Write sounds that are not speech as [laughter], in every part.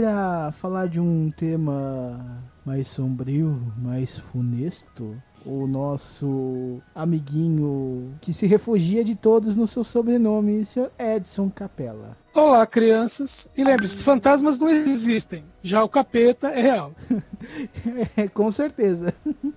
Pra falar de um tema mais sombrio, mais funesto, o nosso amiguinho que se refugia de todos no seu sobrenome, Sr. Edson Capella. Olá, crianças. E lembre-se, fantasmas não existem. Já o capeta é real. [laughs] É, com certeza.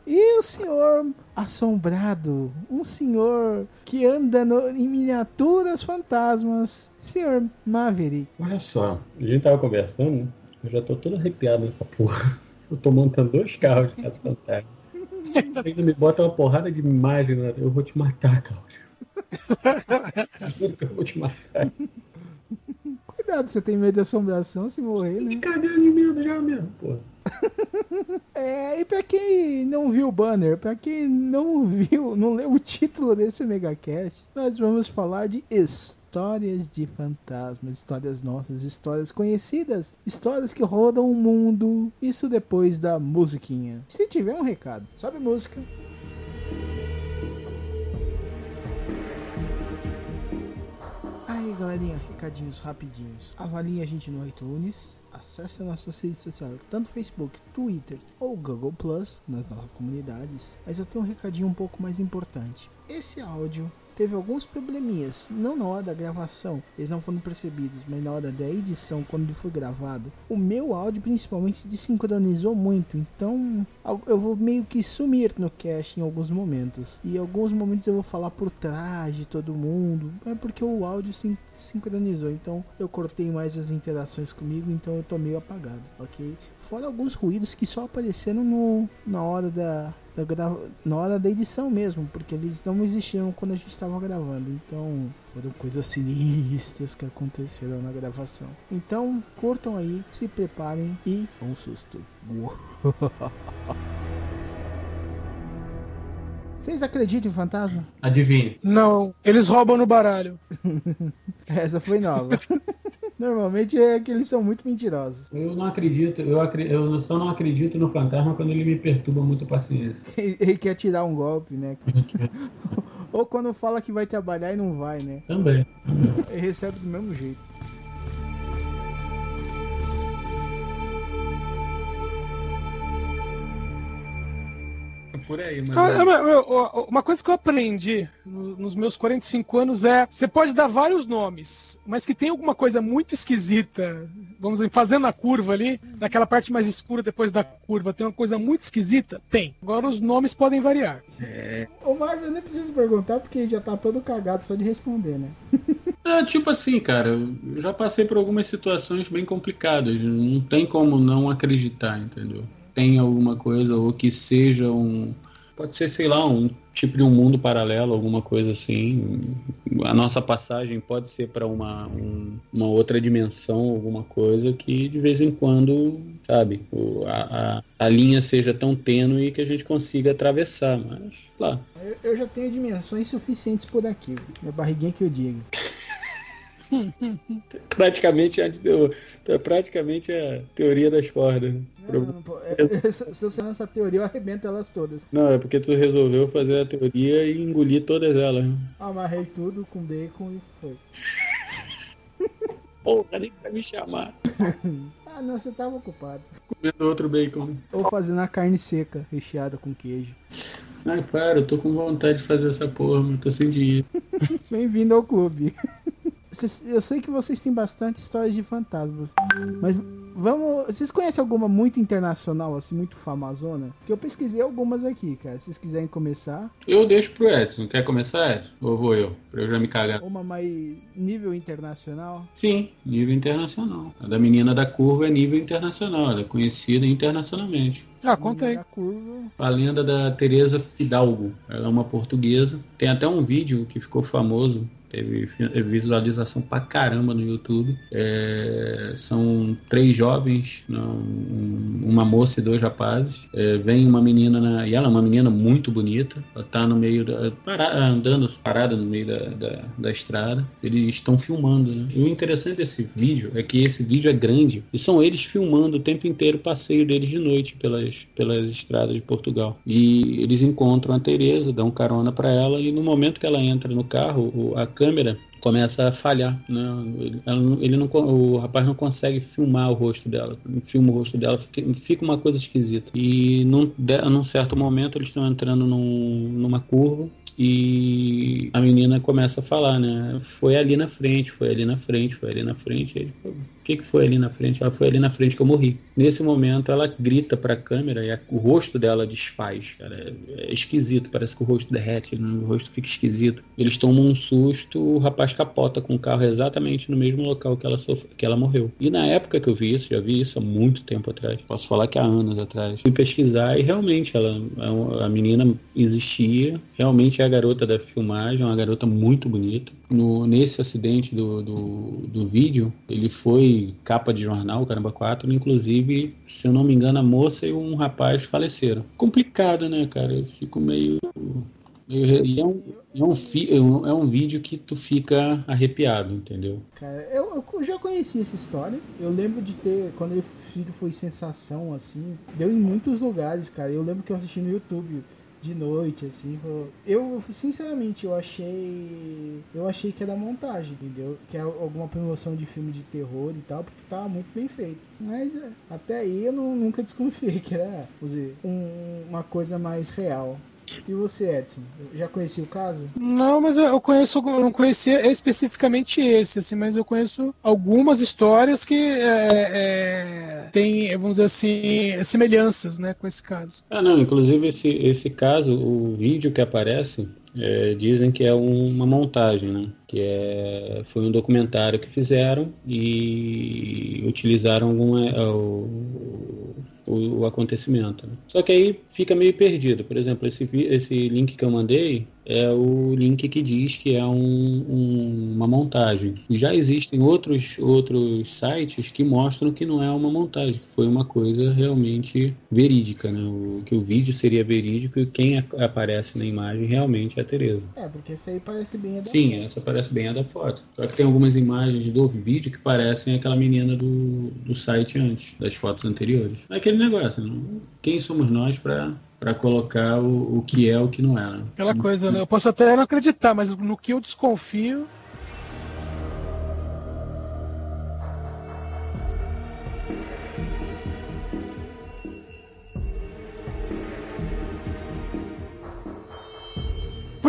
E o senhor assombrado, um senhor que anda no- em miniaturas fantasmas, senhor Maverick. Olha só, a gente tava conversando, eu já tô todo arrepiado nessa porra. Eu tô montando dois carros de casa fantasma. Ainda [laughs] me bota uma porrada de imagem, né? eu vou te matar, Cláudio. Juro que eu vou te matar. Cuidado, você tem medo de assombração se morrer, né? Cadê de medo já mesmo, porra? [laughs] É, e pra quem não viu o banner, pra quem não viu, não leu o título desse megacast, nós vamos falar de histórias de fantasmas, histórias nossas, histórias conhecidas, histórias que rodam o mundo. Isso depois da musiquinha. Se tiver um recado, sobe música. Aí galerinha, recadinhos rapidinhos. Avalie a gente no iTunes. Acesse as nossas redes sociais, tanto Facebook, Twitter ou Google Plus, nas nossas comunidades. Mas eu tenho um recadinho um pouco mais importante. Esse áudio teve alguns probleminhas, não na hora da gravação, eles não foram percebidos, mas na hora da edição, quando ele foi gravado. O meu áudio principalmente desincronizou muito, então eu vou meio que sumir no cast em alguns momentos. E alguns momentos eu vou falar por trás de todo mundo, é porque o áudio se sincronizou, então eu cortei mais as interações comigo, então eu tô meio apagado, ok? Fora alguns ruídos que só apareceram no, na hora da, da grava- na hora da edição mesmo, porque eles não existiam quando a gente estava gravando. Então, foram coisas sinistras que aconteceram na gravação. Então, curtam aí, se preparem e um susto. [laughs] Vocês acreditam em fantasma? Adivinha. Não, eles roubam no baralho. [laughs] Essa foi nova. [laughs] Normalmente é que eles são muito mentirosos. Eu não acredito, eu, eu só não acredito no fantasma quando ele me perturba muito a paciência. [laughs] Ele quer tirar um golpe, né? Ou quando fala que vai trabalhar e não vai, né? Também. Ele recebe do mesmo jeito. Por aí, mas. Ah, meu, ó, Uma coisa que eu aprendi no- nos meus 45 anos é: você pode dar vários nomes, mas que tem alguma coisa muito esquisita, vamos dizer, fazendo a curva ali, naquela parte mais escura depois da curva, tem uma coisa muito esquisita? Tem. Agora os nomes podem variar. O Marvel eu nem preciso perguntar porque já tá todo cagado só de responder, né? [laughs] É, tipo assim, cara, eu já passei por algumas situações bem complicadas. Não tem como não acreditar, entendeu? Tem alguma coisa, ou que seja um. Pode ser, sei lá, um tipo de um mundo paralelo, alguma coisa assim. A nossa passagem pode ser para uma, um- uma outra dimensão, alguma coisa que de vez em quando, sabe, a, a, a linha seja tão tênue que a gente consiga atravessar. Mas, lá. Eu, eu já tenho dimensões suficientes por aqui. Minha barriguinha que eu digo. [laughs] [laughs] Praticamente, a, é praticamente a teoria das cordas. né? Não, não, não, é- [laughs] se eu sei essa teoria, eu arrebento elas todas. Não, é porque tu resolveu fazer a teoria e engolir todas elas. né? Amarrei tudo com bacon e foi. [laughs] Porra, nem pra me chamar. Ah, não, você tava ocupado. Comendo outro bacon. Ou fazendo a carne seca, recheada com queijo. Ai, para, eu tô com vontade de fazer essa porra, mas tô sem dinheiro. [laughs] Bem-vindo ao clube. Eu sei que vocês têm bastante histórias de fantasmas, mas Vamos. Vocês conhecem alguma muito internacional, assim, muito famosona? Que eu pesquisei algumas aqui, cara. Se vocês quiserem começar. Eu deixo pro Edson. Quer começar, Edson? Ou vou eu? Pra eu já me cagar. Uma mais nível internacional. Sim, nível internacional. A da menina da curva é nível internacional. Ela é conhecida internacionalmente. Ah, conta aí. A lenda da Teresa Fidalgo. Ela é uma portuguesa. Tem até um vídeo que ficou famoso teve visualização pra caramba no YouTube. É, são três jovens, não, uma moça e dois rapazes. É, vem uma menina, na, e ela é uma menina muito bonita. Ela tá no meio da. Para, andando parada no meio da, da, da estrada. Eles estão filmando. Né? E o interessante desse vídeo é que esse vídeo é grande e são eles filmando o tempo inteiro o passeio deles de noite pelas, pelas estradas de Portugal. E eles encontram a Teresa, dão carona para ela e no momento que ela entra no carro, a câmera começa a falhar. Né? Ele, não, o rapaz não consegue filmar o rosto dela. Filma o rosto dela, fica, uma coisa esquisita. E num, num certo momento eles estão entrando num, numa curva e a menina começa a falar, né? Foi ali na frente, foi ali na frente, foi ali na frente. Ele, que, que foi ali na frente? Ela foi ali na frente que eu morri. Nesse momento, ela grita para a câmera e a, o rosto dela desfaz. Cara. É, é, esquisito, parece que o rosto derrete, o rosto fica esquisito. Eles tomam um susto, o rapaz capota com o carro exatamente no mesmo local que ela, sofre, que ela morreu. E na época que eu vi isso, já vi isso há muito tempo atrás. Posso falar que há anos atrás. Fui pesquisar e realmente ela, a, a menina existia. Realmente é a garota da filmagem, uma garota muito bonita. No, nesse acidente do, do, do vídeo, ele foi capa de jornal, Caramba 4, inclusive, se eu não me engano, a moça e um rapaz faleceram. Complicado, né, cara? Eu fico meio. meio e é um, é, um fi, é, um, é um vídeo que tu fica arrepiado, entendeu? Cara, eu, eu já conheci essa história. Eu lembro de ter, quando o vídeo foi sensação, assim, deu em muitos lugares, cara. Eu lembro que eu assisti no YouTube de noite, assim. Eu, sinceramente, eu achei. Eu achei que era montagem, entendeu? Que é alguma promoção de filme de terror e tal, porque tava muito bem feito. Mas é, até aí eu não, nunca desconfiei que era dizer, um, uma coisa mais real. E você, Edson, já conhecia o caso? Não, mas eu conheço, eu não conhecia especificamente esse, assim, mas eu conheço algumas histórias que é, é, têm, vamos dizer assim, semelhanças, né, com esse caso. Ah, não, inclusive esse, esse caso, o vídeo que aparece, é, dizem que é um, uma montagem, né? Que é, foi um documentário que fizeram e utilizaram alguma, é, o, o, acontecimento. Né? Só que aí fica meio perdido. Por exemplo, esse, esse link que eu mandei é o link que diz que é um, um, uma montagem. Já existem outros, outros sites que mostram que não é uma montagem, que foi uma coisa realmente verídica, né? O, que o vídeo seria verídico e quem a, aparece na imagem realmente é a Tereza. É, porque essa aí parece bem a da Sim, essa parece bem a da foto. Só que tem algumas imagens do vídeo que parecem aquela menina do, do site antes, das fotos anteriores. É aquele negócio, não? quem somos nós para para colocar o, o que é o que não é. Né? Aquela coisa, né? Eu posso até não acreditar, mas no que eu desconfio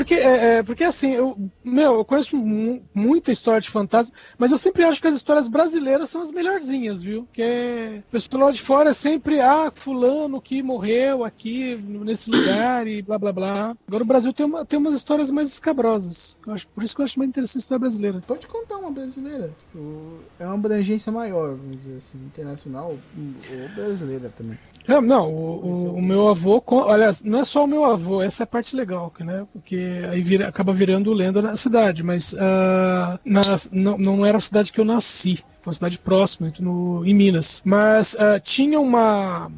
Porque, é, é, porque assim, eu, meu, eu conheço muita história de fantasma, mas eu sempre acho que as histórias brasileiras são as melhorzinhas, viu? Que o pessoal lá de fora é sempre, ah, fulano que morreu aqui, nesse lugar e blá blá blá. Agora o Brasil tem, uma, tem umas histórias mais escabrosas. Eu acho, por isso que eu acho mais interessante a história brasileira. Pode contar uma brasileira. Tipo, é uma abrangência maior, vamos dizer assim, internacional ou brasileira também. Não, não o, o, o, meu avô, aliás, não é só o meu avô, essa é a parte legal, né? Porque aí vira, acaba virando lenda na cidade, mas uh, na, não, não era a cidade que eu nasci, foi uma cidade próxima, no, em Minas. Mas uh, tinha uma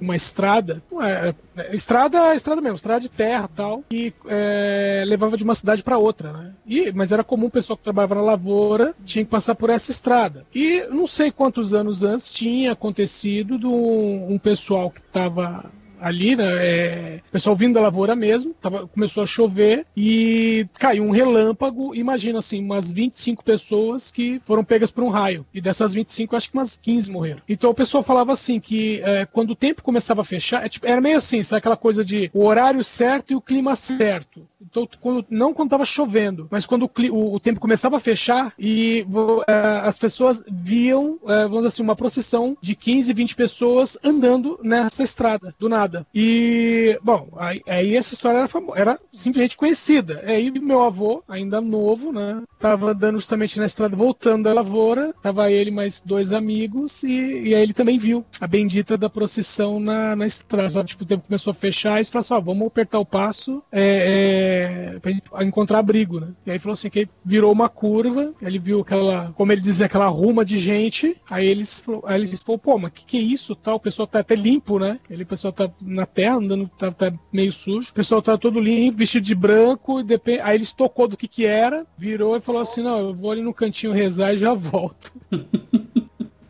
uma estrada, é, é, estrada, estrada mesmo, estrada de terra tal, que é, levava de uma cidade para outra, né? E, mas era comum o pessoal que trabalhava na lavoura tinha que passar por essa estrada. E não sei quantos anos antes tinha acontecido de um, um pessoal que estava ali, né? É, pessoal vindo da lavoura mesmo, tava, começou a chover e caiu um relâmpago. Imagina assim, umas 25 pessoas que foram pegas por um raio. E dessas 25, acho que umas 15 morreram. Então o pessoal falava assim que é, quando o tempo começava a fechar, é, tipo, era meio assim, sabe aquela coisa de o horário certo e o clima certo. Então, quando, não quando estava chovendo, mas quando o, o, tempo começava a fechar e uh, as pessoas viam, uh, vamos dizer assim, uma procissão de 15, 20 pessoas andando nessa estrada, do nada. E, bom, aí, aí essa história era, era simplesmente conhecida. Aí meu avô, ainda novo, né, tava andando justamente na estrada, voltando da lavoura, tava ele mais dois amigos e, e aí ele também viu a bendita da procissão na, na estrada. Tipo, o tempo começou a fechar e falou assim: ó, vamos apertar o passo é, é, pra gente encontrar abrigo, né? E aí falou assim: que virou uma curva, ele viu aquela, como ele dizia, aquela ruma de gente. Aí eles, aí eles falou: pô, mas que que é isso? Tal? O pessoal tá até limpo, né? Ele, o pessoal tá na terra andando, tá, tá meio sujo. O pessoal tá todo limpo, vestido de branco. E depend... Aí eles tocou do que que era, virou e falou assim: não, eu vou ali no cantinho rezar e já volto. [laughs]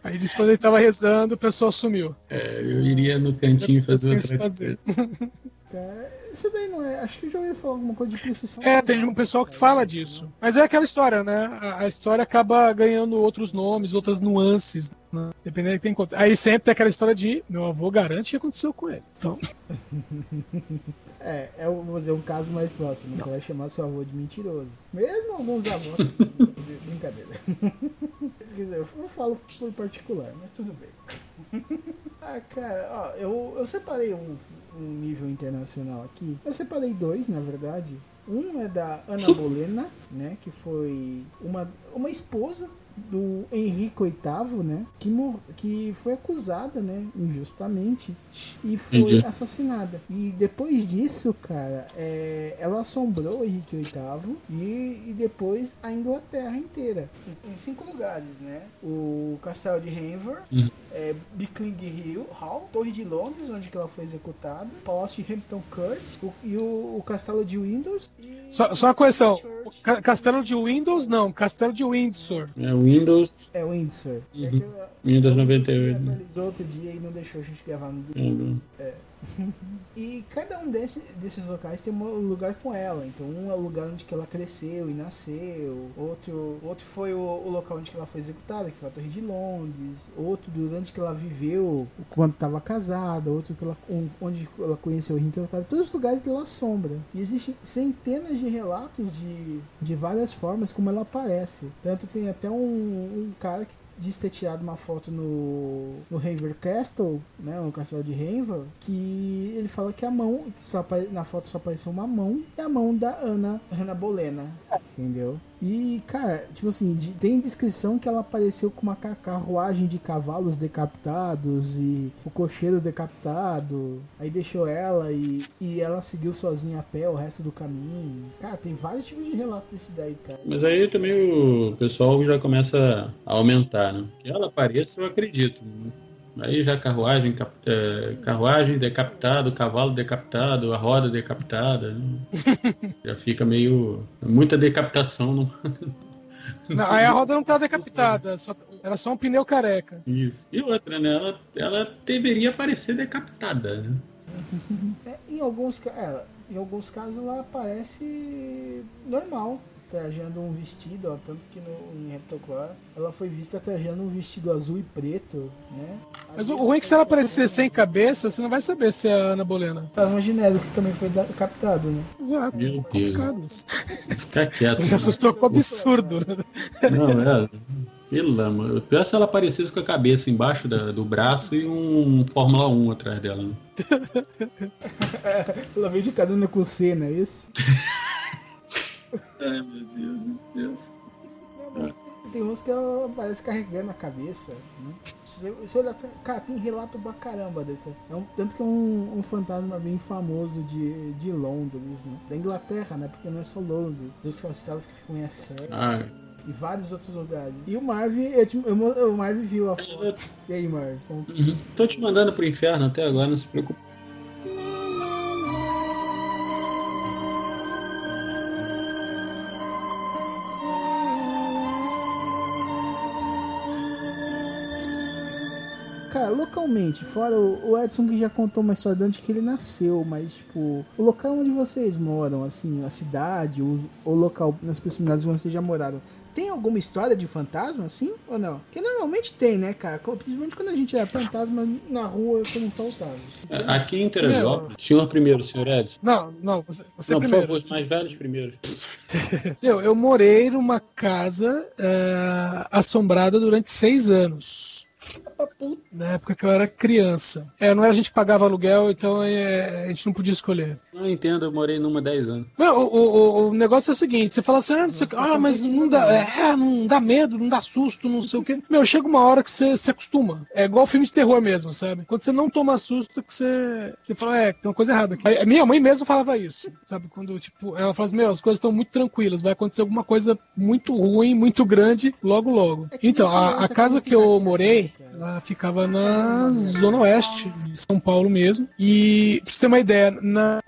Aí disse quando ele tava rezando, o pessoal sumiu. É, eu iria no cantinho fazer outra fazer. [laughs] Isso daí não é. Acho que eu já ouvi falar alguma coisa de procissão. É, tem um pessoal que fala disso. Mas é aquela história, né? A, história acaba ganhando outros nomes, outras nuances. Né? Dependendo de quem conta. Aí sempre tem aquela história de meu avô garante que aconteceu com ele. Então. [laughs] é, é vou dizer um caso mais próximo. Não vai chamar seu avô de mentiroso. Mesmo alguns avós. [laughs] Brincadeira. Eu não falo por particular, mas tudo bem. [laughs] ah, cara, ó, eu, eu separei um, um nível internacional aqui. Eu separei dois, na verdade. Um é da Ana [laughs] Bolena, né, que foi uma, uma esposa do Henrique VIII, né, que, que foi acusada, né, injustamente e foi Entendi. assassinada. E depois disso, cara, é, ela assombrou o Henrique VIII e, e depois a Inglaterra inteira, em, em, cinco lugares, né, o Castelo de Haver, uhum. é, Bickling Hill, Hall, Torre de Londres, onde ela foi executada, Palácio de Hampton Court o, e o, o, Castelo de Windows. Só, só uma correção, Castelo de Windows não, Castelo de Windsor. É Windows. É Windsor. Uhum. É que, Windows 98. atualizou outro dia e não deixou a gente gravar no uhum. É. [laughs] e cada um desse, desses locais tem um lugar com ela. Então um é o lugar onde ela cresceu e nasceu. Outro, outro foi o, o local onde ela foi executada, que foi a Torre de Londres. Outro durante que ela viveu quando estava casada. Outro que ela, onde ela conheceu o Henrique VIII. Todos os lugares ela assombra. E existem centenas de relatos de, de várias formas como ela aparece. Tanto tem até um, um cara que diz ter tirado uma foto no, no Haver Castle, né, no castelo de Haver, que ele fala que a mão, só, na foto só apareceu uma mão, é a mão da Ana, Ana Bolena, entendeu? E, cara, tipo assim, tem descrição que ela apareceu com uma carruagem de cavalos decapitados e o cocheiro decapitado. Aí deixou ela e, e ela seguiu sozinha a pé o resto do caminho. Cara, tem vários tipos de relatos desse daí, cara. Mas aí também o pessoal já começa a aumentar, né? Que ela apareça, eu acredito. Né? Aí já carruagem, é, carruagem decapitado, cavalo decapitado, a roda decapitada. Né? [laughs] já fica meio. muita decapitação. Não... Não, aí a roda não tá decapitada, só, era só um pneu careca. Isso. E outra, né? Ela, ela deveria parecer decapitada, né? É, em, alguns, é, em alguns casos ela parece normal trajando um vestido, ó, tanto que no, em Reptoclar ela foi vista trajando um vestido azul e preto, né? Mas o ruim é que se ela aparecer sem cabeça, você não vai saber se é a Ana Bolena. Fantasma genérico que também foi captado, né? Exato. Meu Deus. Fica quieto. Se assustou com o absurdo. Não, é. Pelo amor. Pior é se ela aparecesse com a cabeça embaixo da, do braço e um Fórmula 1 atrás dela. Né? [laughs] ela veio de carona com C, não é isso? [laughs] Ai, meu Deus, meu Deus. Tem uns que parece carregando a cabeça. Né? Se, olhar, cara, tem relato pra caramba desse. É um, tanto que é um, um, fantasma bem famoso de, de Londres, né? Da Inglaterra, né? Porque não é só Londres, dos castelos que ficam em Essex. Ah. E vários outros lugares. E o Marv, eu, eu, o Marv viu a foto. E aí, Marv? Uhum. Tô te mandando pro inferno até agora, não se preocupe. Cara, localmente, fora o, Edson que já contou uma história de onde que ele nasceu, mas tipo, o local onde vocês moram, assim, a cidade, o, o local nas proximidades onde vocês já moraram, tem alguma história de fantasma assim ou não? Porque normalmente tem, né, cara? Principalmente quando a gente é fantasma na rua como faltava. Aqui em Teresópolis, senhor primeiro, senhor Edson. Não, não, você, você Não, por primeiro. favor, os mais velhos primeiro. [laughs] Eu, eu morei numa casa é, assombrada durante seis anos. Na época que eu era criança. É, não era a gente que pagava aluguel, então é, a gente não podia escolher. Não entendo, eu morei numa 10 anos. Não, o, o, o negócio é o seguinte, você fala assim, ah, não sei ah, mas não dá, é, não dá medo, não dá susto, não sei o que. Meu, chega uma hora que você se acostuma. É igual filme de terror mesmo, sabe? Quando você não toma susto, que você, você fala, é, tem uma coisa errada aqui. A minha mãe mesmo falava isso, sabe? Quando, tipo, ela fala assim, meu, as coisas estão muito tranquilas, vai acontecer alguma coisa muito ruim, muito grande, logo, logo. Então, a, a casa que eu morei, ela ficava na zona oeste de São Paulo mesmo. E, pra você ter uma ideia, na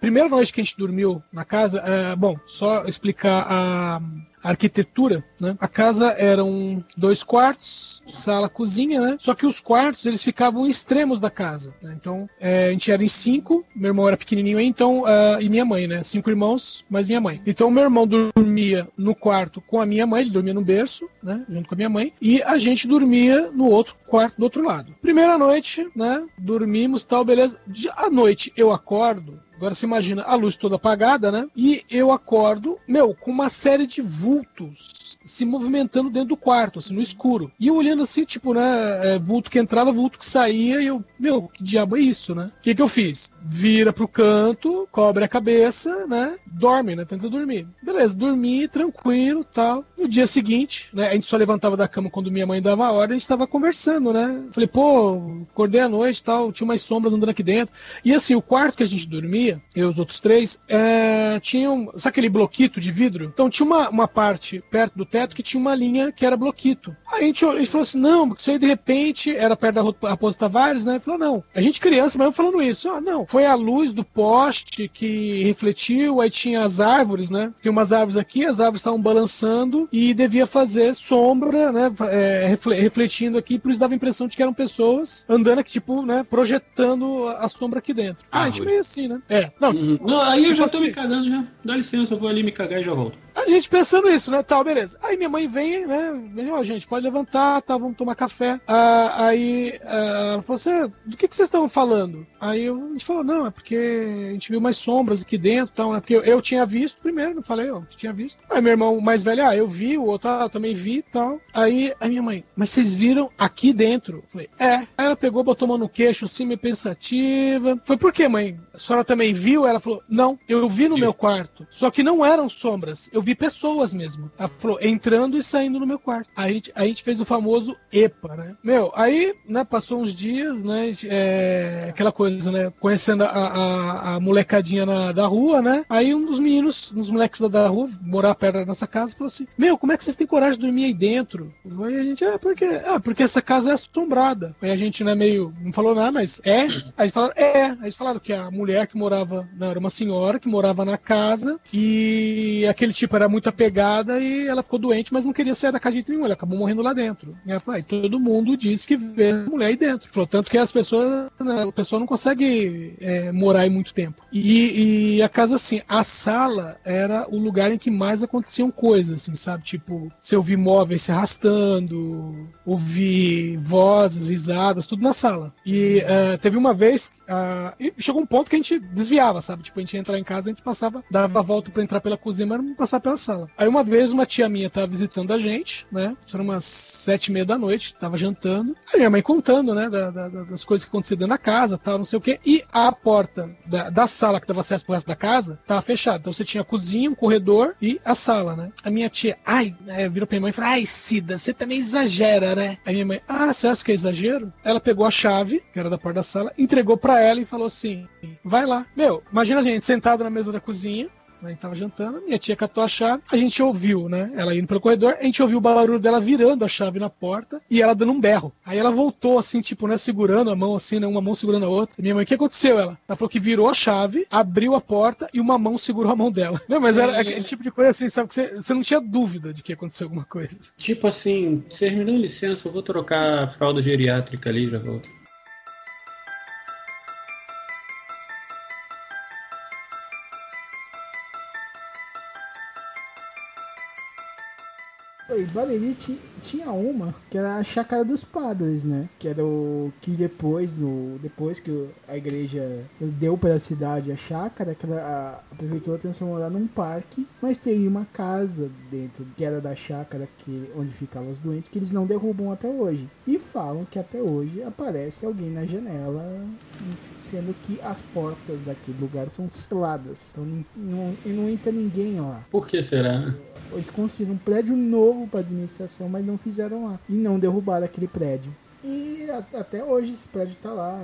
primeira noite que a gente dormiu na casa, é, bom, só explicar a arquitetura, né? A casa eram dois quartos, sala, cozinha, né? Só que os quartos eles ficavam em extremos da casa. né? Então é, a gente era em cinco, meu irmão era pequenininho então ah, e minha mãe, né? Cinco irmãos mais minha mãe. Então meu irmão dormia no quarto com a minha mãe, ele dormia no berço, né? Junto com a minha mãe, e a gente dormia no outro quarto do outro lado. Primeira noite, né? Dormimos, tal, beleza. À noite eu acordo Agora você imagina a luz toda apagada, né? E eu acordo, meu, com uma série de vultos se movimentando dentro do quarto, assim, no escuro. E eu olhando assim, tipo, né? é, vulto que entrava, vulto que saía, e eu, meu, que diabo é isso, né? O que, que eu fiz? Vira pro canto, cobre a cabeça, né? Dorme, né? Tenta dormir. Beleza, dormi tranquilo tal. No dia seguinte, né? A gente só levantava da cama quando minha mãe dava a ordem, a gente tava conversando, né? Falei, pô, acordei à noite tal, tinha umas sombras andando aqui dentro. E assim, o quarto que a gente dormia, eu e os outros três, é, tinha um, sabe aquele bloquito de vidro? Então tinha uma, uma parte perto do teto que tinha uma linha que era bloquito. Aí a gente, a gente falou assim, não, porque isso aí de repente era perto da Raposo Tavares, né? Ele falou, não. A gente criança mesmo falando isso. Ah, não. Foi a luz do poste que refletiu, aí tinha as árvores, né? Tinha umas árvores aqui, as árvores estavam balançando e devia fazer sombra, né? É, refle- refletindo aqui, por isso dava a impressão de que eram pessoas andando aqui, tipo, né? Projetando a sombra aqui dentro. Ah, a gente meio assim, né? É. Não, Uhum. Não, aí eu já Tipo tô me assim. cagando já. Dá licença, eu vou ali me cagar e já volto. A gente pensando isso, né? Tal, beleza. Aí minha mãe vem, né? Vem, ó, gente, pode levantar, tá? Vamos tomar café. Ah, aí ah, ela falou assim: do que, que vocês estavam falando? Aí eu, a gente falou: não, é porque a gente viu umas sombras aqui dentro, tal, né? Porque eu, eu tinha visto primeiro, não falei, ó, que tinha visto. Aí meu irmão mais velho, ah, eu vi, o outro, ah, eu também vi tal. Aí a minha mãe, mas vocês viram aqui dentro? Eu falei, é. Aí ela pegou, botou a mão no queixo, assim, meio pensativa. Foi por quê, mãe? A senhora também viu? Ela falou, não, eu vi no meu quarto. Só que não eram sombras, eu vi pessoas mesmo. Ela falou, entrando e saindo no meu quarto. Aí a gente, a gente fez o famoso EPA, né? Meu, aí, né, passou uns dias, né? é, aquela coisa, né? Conhecendo a, a, a molecadinha na, da rua, né? Aí um dos meninos, uns moleques da, da rua, morar perto da nossa casa, falou assim: Meu, como é que vocês têm coragem de dormir aí dentro? Aí a gente, é, porque, ah, porque essa casa é assombrada. Aí a gente, né, meio, não falou nada, mas é. Aí falaram, é. Aí eles falaram que a mulher que morava, não, era uma senhora que morava na casa e aquele tipo era muito apegada e ela ficou doente, mas não queria sair da casa de nenhum, ela acabou morrendo lá dentro. E ela falou, todo mundo disse que vê a mulher aí dentro. Falou, tanto que as pessoas, né, o pessoal não consegue é, morar aí muito tempo. E, e a casa, assim, a sala era o lugar em que mais aconteciam coisas, assim, sabe? Tipo, você ouvir móveis se arrastando, ouvir vozes, risadas, tudo na sala. E eh, teve uma vez, ah, e chegou um ponto que a gente desviava, sabe? Tipo, a gente ia entrar em casa, a gente passava, dava a volta pra entrar pela cozinha, mas não passava pela sala. Aí uma vez uma tia minha tava visitando a gente, né? Isso era umas sete e meia da noite, tava jantando. Aí minha mãe contando, né? da- da- da- das coisas que aconteciam dentro da casa, tal, não sei o quê. E a porta da, da sala que dava acesso pro resto da casa tava fechada. Então você tinha a cozinha, um corredor e a sala, né? A minha tia, ai, né, virou pra minha mãe e falou: Ai, Cida, você também exagera, né? Aí minha mãe, ah, você acha que é exagero? Ela pegou a chave, que era da porta da sala, entregou pra ela e falou assim: vai lá. Meu, imagina a gente sentado na mesa da cozinha. né, A gente tava jantando, minha tia catou a chave, a gente ouviu, né? Ela indo pelo corredor, a gente ouviu o barulho dela virando a chave na porta e ela dando um berro. Aí ela voltou assim, tipo, né, segurando a mão assim, né, uma mão segurando a outra. E minha mãe, o que aconteceu? Ela, ela falou que virou a chave, abriu a porta e uma mão segurou a mão dela. [laughs] Não, mas era aquele tipo de coisa assim, sabe? Que você, você não tinha dúvida de que aconteceu alguma coisa. Tipo assim, vocês me dão licença, eu vou trocar a fralda geriátrica ali já volto. variedade tinha uma que era a Chácara dos Padres, né? Que era o que depois, no, depois que a igreja deu para a cidade a chácara, que a, a prefeitura transformou lá num parque, mas tem uma casa dentro que era da chácara que, onde ficavam os doentes que eles não derrubam até hoje. E falam que até hoje aparece alguém na janela, sendo que as portas daquele lugar são seladas. Então não, não, e não entra ninguém lá. Por que será? Eles construíram um prédio novo para administração, mas não fizeram lá e não derrubaram aquele prédio. E a, até hoje esse prédio tá lá.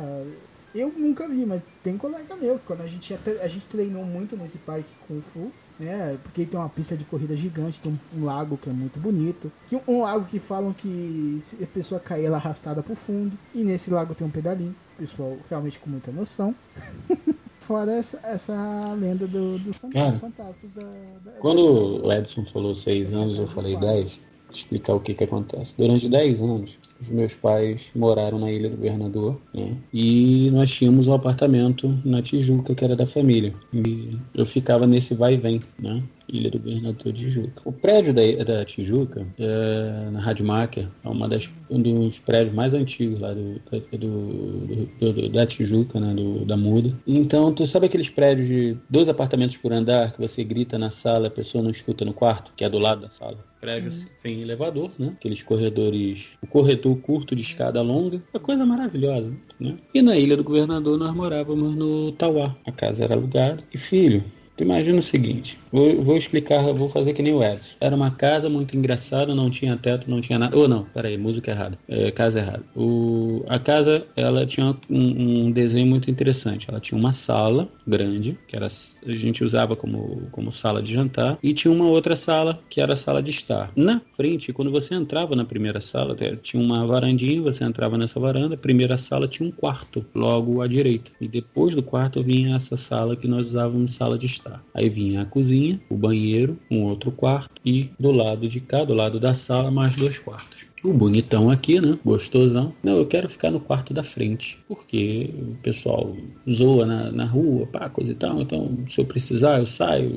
Eu nunca vi, mas tem colega meu. Quando a gente, a gente treinou muito nesse parque Kung Fu, né? Porque tem uma pista de corrida gigante, tem um, um lago que é muito bonito. Que, um lago que falam que a pessoa cair, ela arrastada arrastada pro fundo. E nesse lago tem um pedalinho. Pessoal realmente com muita noção. [laughs] Fora essa, essa lenda do, dos fantasmas, Cara, fantasmas da, da, Quando o Edson falou 6 anos, eu falei 10 explicar o que que acontece. Durante dez anos, os meus pais moraram na Ilha do Governador, né? E nós tínhamos um apartamento na Tijuca, que era da família. E eu ficava nesse vai e vem, né? Ilha do Governador de Tijuca. O prédio da, da Tijuca, é, na Máquia, é uma das, um dos prédios mais antigos lá do, do- do- do- da Tijuca, né? Do, da Muda. Então, tu sabe aqueles prédios de dois apartamentos por andar, que você grita na sala, a pessoa não escuta no quarto, que é do lado da sala? Prédio sem elevador, né? Aqueles corredores, o corredor curto de escada longa, uma coisa maravilhosa, né? E na Ilha do Governador nós morávamos no Tauá. A casa era alugada. E filho, Tu imagina o seguinte, vou, vou explicar, vou fazer que nem o Edson. Era uma casa muito engraçada, não tinha teto, não tinha nada. Ou não, peraí, música errada. É, casa errada. O, a casa, ela tinha um, um desenho muito interessante. Ela tinha uma sala grande, que era, a gente usava como, como sala de jantar, e tinha uma outra sala, que era a sala de estar. Na frente, quando você entrava na primeira sala, tinha uma varandinha, você entrava nessa varanda, a primeira sala tinha um quarto, logo à direita. E depois do quarto vinha essa sala que nós usávamos sala de estar. Aí vinha a cozinha, o banheiro, um outro quarto e do lado de cá, do lado da sala, mais dois quartos. O bonitão aqui, né? Gostosão. Não, eu quero ficar no quarto da frente. Porque o pessoal zoa na, na rua, pá, coisa e tal. Então, se eu precisar, eu saio.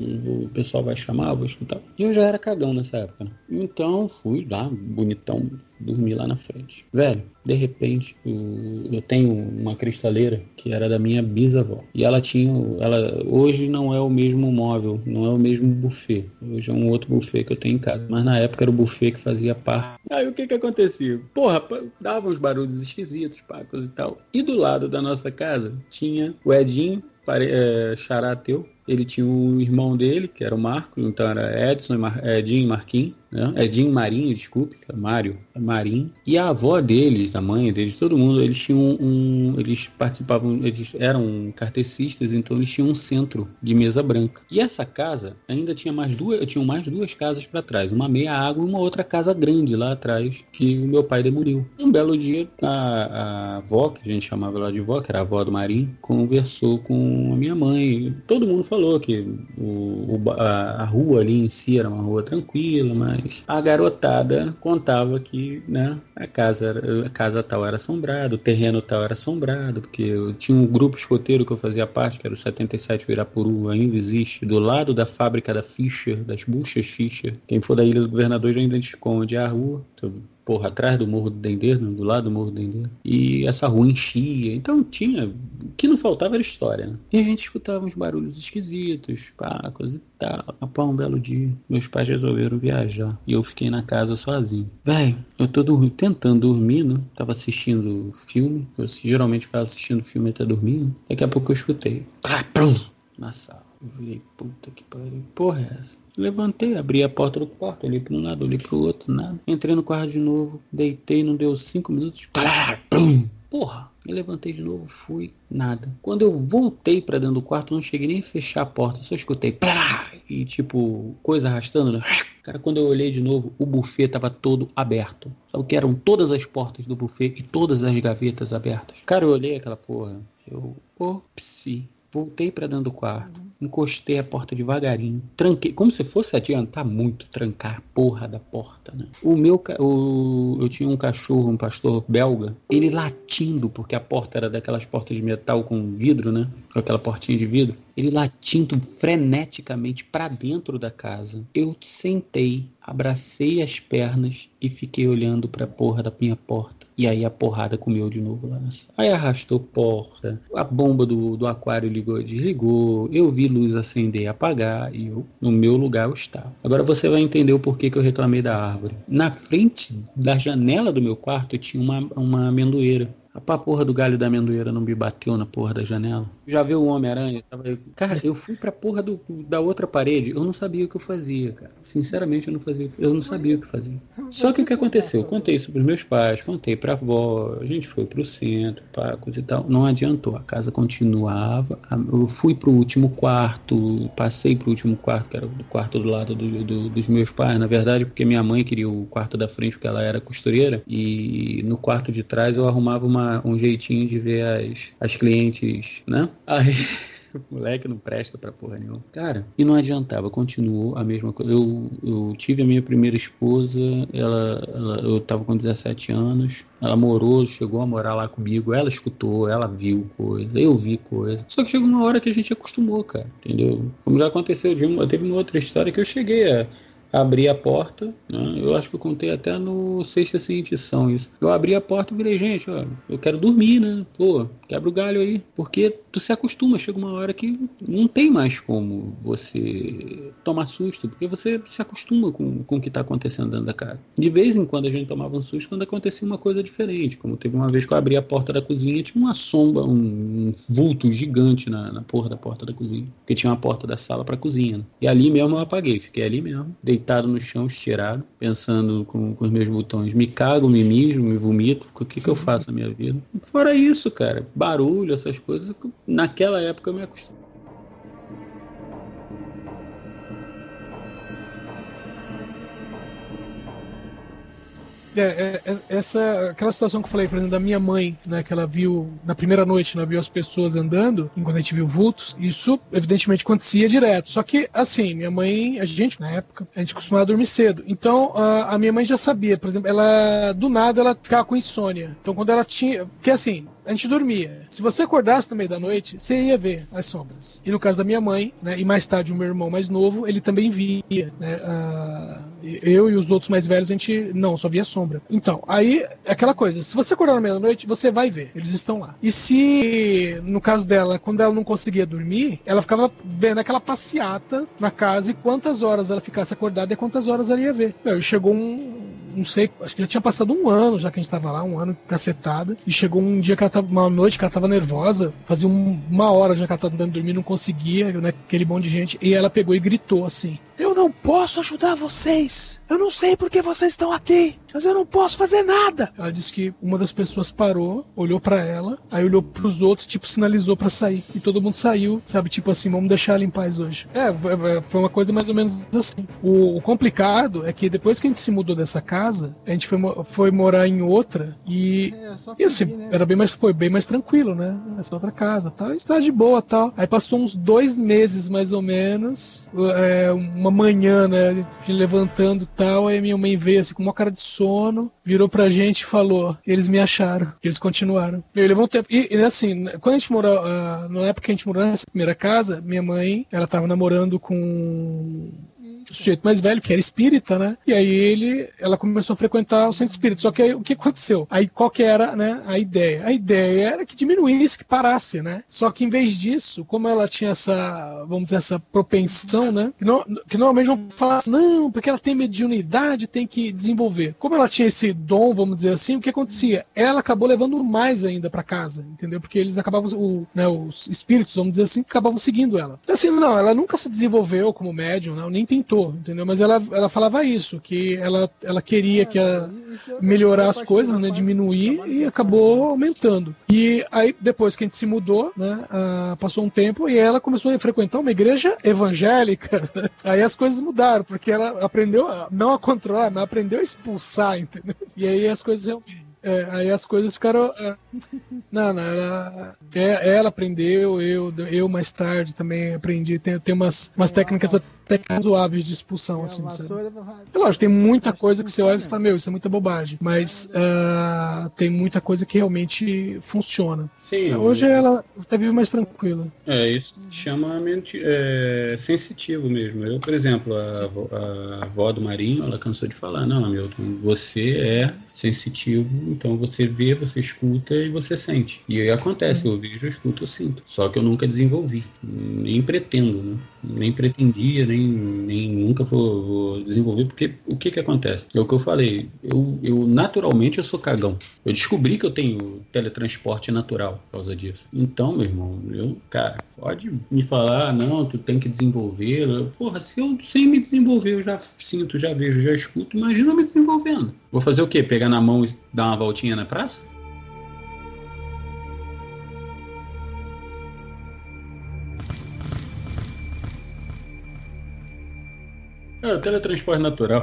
O pessoal vai chamar, eu vou escutar. E eu já era cagão nessa época, né? Então, fui lá, bonitão, dormi lá na frente. Velho, de repente, eu tenho uma cristaleira que era da minha bisavó. E ela tinha. Ela, hoje não é o mesmo móvel, não é o mesmo buffet. Hoje é um outro buffet que eu tenho em casa. Mas na época era o buffet que fazia parte. Aí o que que acontecia? Porra, dava uns barulhos esquisitos, pá, coisa e tal. E do lado da nossa casa tinha o Edinho, pare, é, xará teu. Ele tinha o irmão dele, que era o Marco, então era Edson, Mar, Edinho e Marquinhos, né? Edinho Marinho, desculpe, Mário, Marinho. E a avó deles, a mãe deles, todo mundo, eles tinham um. Eles participavam, eles eram cartecistas, então eles tinham um centro de mesa branca. E essa casa ainda tinha mais duas, tinham mais duas casas para trás, uma meia água e uma outra casa grande lá atrás, que o meu pai demoliu. Um belo dia, a, a avó, que a gente chamava lá de avó, que era a avó do Marinho, conversou com a minha mãe. Todo mundo falou que o, o a, a rua ali em si era uma rua tranquila, mas a garotada contava que né, a, casa a casa tal era assombrada, o terreno tal era assombrado, porque eu tinha um grupo escoteiro que eu fazia parte, que era o 77 Virapuru, ainda existe, do lado da fábrica da Fischer, das buchas Fischer. Quem for da Ilha do Governador já identificou onde é a rua. Então, porra, atrás do Morro do Dendê, né, do lado do Morro do Dendê. E essa rua enchia. Então tinha. O que não faltava era história, né? E a gente escutava uns barulhos esquisitos, pá, coisa e tal. Apá, um belo dia, meus pais resolveram viajar. E eu fiquei na casa sozinho. Véi, eu tô tentando dormir, né? Tava assistindo filme. Eu geralmente ficava assistindo filme até dormindo. Daqui a pouco eu escutei. Plum, na sala. Eu virei, puta que pariu. Porra é essa? Levantei, abri a porta do quarto, olhei para um lado, olhei para o outro, nada. Entrei no quarto de novo, deitei, não deu cinco minutos. Plum. Porra, me levantei de novo, fui, nada. Quando eu voltei para dentro do quarto, não cheguei nem a fechar a porta, só escutei plá, e tipo, coisa arrastando, né? Cara, quando eu olhei de novo, o buffet tava todo aberto. Sabe o que eram todas as portas do buffet e todas as gavetas abertas? Cara, eu olhei aquela porra, eu, opsi. Voltei para dentro do quarto, encostei a porta devagarinho, tranquei, como se fosse adiantar muito trancar a porra da porta, né? O meu, o, eu tinha um cachorro, um pastor belga, ele latindo, porque a porta era daquelas portas de metal com vidro, né? Com aquela portinha de vidro. ele latindo freneticamente para dentro da casa. Eu sentei, abracei as pernas e fiquei olhando para a porra da minha porta. E aí a porrada comeu de novo lá. Aí arrastou porta, a bomba do, do aquário ligou e desligou, eu vi luz acender e apagar, e eu, no meu lugar eu estava. Agora você vai entender o porquê que eu reclamei da árvore. Na frente da janela do meu quarto tinha uma, uma amendoeira. A porra do galho da amendoeira não me bateu na porra da janela. Já viu o Homem-Aranha? Cara, eu fui pra porra do, da outra parede, eu não sabia o que eu fazia, cara. Sinceramente, eu não fazia, eu não sabia o que fazia. Só que o que aconteceu? Eu contei isso pros meus pais, contei pra avó, a gente foi pro centro, pacos e tal. Não adiantou, a casa continuava. Eu fui pro último quarto, passei pro último quarto, que era o quarto do lado do, do, dos meus pais, na verdade, porque minha mãe queria o quarto da frente, porque ela era costureira, e no quarto de trás eu arrumava uma, um jeitinho de ver as, as clientes, né? Aí. [laughs] Moleque não presta pra porra nenhuma. Cara, e não adiantava, continuou a mesma coisa. Eu, eu tive a minha primeira esposa, ela, ela, eu tava com 17 anos, ela morou, chegou a morar lá comigo, ela escutou, ela viu coisa, eu vi coisa. Só que chegou uma hora que a gente acostumou, cara, entendeu? Como já aconteceu de uma, teve uma outra história que eu cheguei a abri a porta, né? eu acho que eu contei até no sexta edição isso. Eu abri a porta e virei, gente, ó, eu quero dormir, né? Pô, quebra o galho aí. Porque tu se acostuma, chega uma hora que não tem mais como você tomar susto, porque você se acostuma com, com o que está acontecendo dentro da casa. De vez em quando a gente tomava um susto quando acontecia uma coisa diferente, como teve uma vez que eu abri a porta da cozinha tinha uma sombra, um, um vulto gigante na, na porra da porta da cozinha, porque tinha uma porta da sala para cozinha. Né? E ali mesmo eu apaguei, fiquei ali mesmo, deitado no chão, estirado, pensando com, com os meus botões, me cago, me mijo, me vomito, o que que eu faço na minha vida? Fora isso, cara, barulho, essas coisas, naquela época eu me acostumei. É, é, é, essa, aquela situação que eu falei, por exemplo, da minha mãe, né, que ela viu na primeira noite, ela viu as pessoas andando, enquanto a gente viu vultos, isso evidentemente acontecia direto. Só que, assim, minha mãe, a gente, na época, a gente costumava dormir cedo. Então, a, a minha mãe já sabia, por exemplo, ela, do nada, ela ficava com insônia. Então, quando ela tinha, porque assim, a gente dormia. Se você acordasse no meio da noite, você ia ver as sombras. E no caso da minha mãe, né, e mais tarde o meu irmão mais novo, ele também via. Né, eu e os outros mais velhos, a gente não, só via sombra. Então, aí, é aquela coisa, se você acordar no meio da noite, você vai ver, eles estão lá. E se, no caso dela, quando ela não conseguia dormir, ela ficava vendo aquela passeata na casa e quantas horas ela ficasse acordada e quantas horas ela ia ver. Meu, chegou um, não sei, acho que já tinha passado um ano já que a gente tava lá, um ano cacetada. E chegou um dia que ela tava, uma noite que ela tava nervosa, fazia um, uma hora já que ela tava tentando dormir, não conseguia, né? Aquele monte de gente. E ela pegou e gritou assim: Eu não posso ajudar vocês! Eu não sei por que vocês estão aqui, mas eu não posso fazer nada. Ela disse que uma das pessoas parou, olhou para ela, aí olhou pros outros, tipo, sinalizou para sair. E todo mundo saiu, sabe? Tipo assim, vamos deixar ela em paz hoje. É, é foi uma coisa mais ou menos assim. O, o complicado é que depois que a gente se mudou dessa casa, a gente foi, foi morar em outra e, é, e assim, né? era bem mais, foi bem mais tranquilo, né? Essa outra casa, tal. A gente tava de boa, tal. Aí passou uns dois meses mais ou menos, é, uma manhã, né? Levantando tal, aí minha mãe veio assim com uma cara de sono, virou pra gente e falou: eles me acharam, eles continuaram. Eu levou um tempo. E, e assim, quando a gente morou, uh, na época que a gente morou nessa primeira casa, minha mãe, ela tava namorando com sujeito mais velho, que era espírita, né? E aí ele, ela começou a frequentar o centro espírita. Só que aí o que aconteceu? Aí qual que era, né, a ideia? A ideia era que diminuísse, que parasse, né? Só que em vez disso, como ela tinha essa, vamos dizer, essa propensão, né? Que, no, que normalmente não falasse, não, porque ela tem mediunidade, tem que desenvolver. Como ela tinha esse dom, vamos dizer assim, o que acontecia? Ela acabou levando mais ainda para casa, entendeu? Porque eles acabavam, o, né, os espíritos, vamos dizer assim, acabavam seguindo ela. Assim, não, ela nunca se desenvolveu como médium, não, nem tentou entendeu? Mas ela, ela falava isso, que ela, ela queria que a, melhorar as coisas, né? Diminuir e acabou aumentando. E aí, depois que a gente se mudou, né? Passou um tempo e ela começou a frequentar uma igreja evangélica. [laughs] aí as coisas mudaram, porque ela aprendeu a, não a controlar, mas aprendeu a expulsar, entendeu? E aí as coisas realmente É, aí as coisas ficaram. é, Não, não, ela, é- ela aprendeu, eu, eu mais tarde também aprendi. Tem, tem umas, umas técnicas até razoáveis de expulsão, É, assim, sabe? pra falar, É lógico, tem muita Acho coisa que você olha e fala, meu, isso é muita bobagem. Mas ah, tem muita coisa que realmente funciona. Sim, Hoje ela até vive mais tranquila. É, isso se chama mente, é, sensitivo mesmo. Eu, por exemplo, a, avó- a avó do Marinho, ela cansou de falar, não, Hamilton, você é sensitivo, então você vê, você escuta e você sente. E aí acontece, eu vejo, eu escuto, eu sinto. Só que eu nunca desenvolvi, nem pretendo, né? Nem pretendia, nem, nem nunca vou, vou desenvolver, porque o que que acontece? É o que eu falei, eu, eu naturalmente eu sou cagão. Eu descobri que eu tenho teletransporte natural por causa disso. Então, meu irmão, eu, cara, pode me falar, "Ah, não, tu tem que desenvolver. Porra, se eu sem me desenvolver, eu já sinto, já vejo, já escuto, imagina me desenvolvendo. Vou fazer o quê? Pegar na mão e dar uma voltinha na praça? É, teletransporte natural.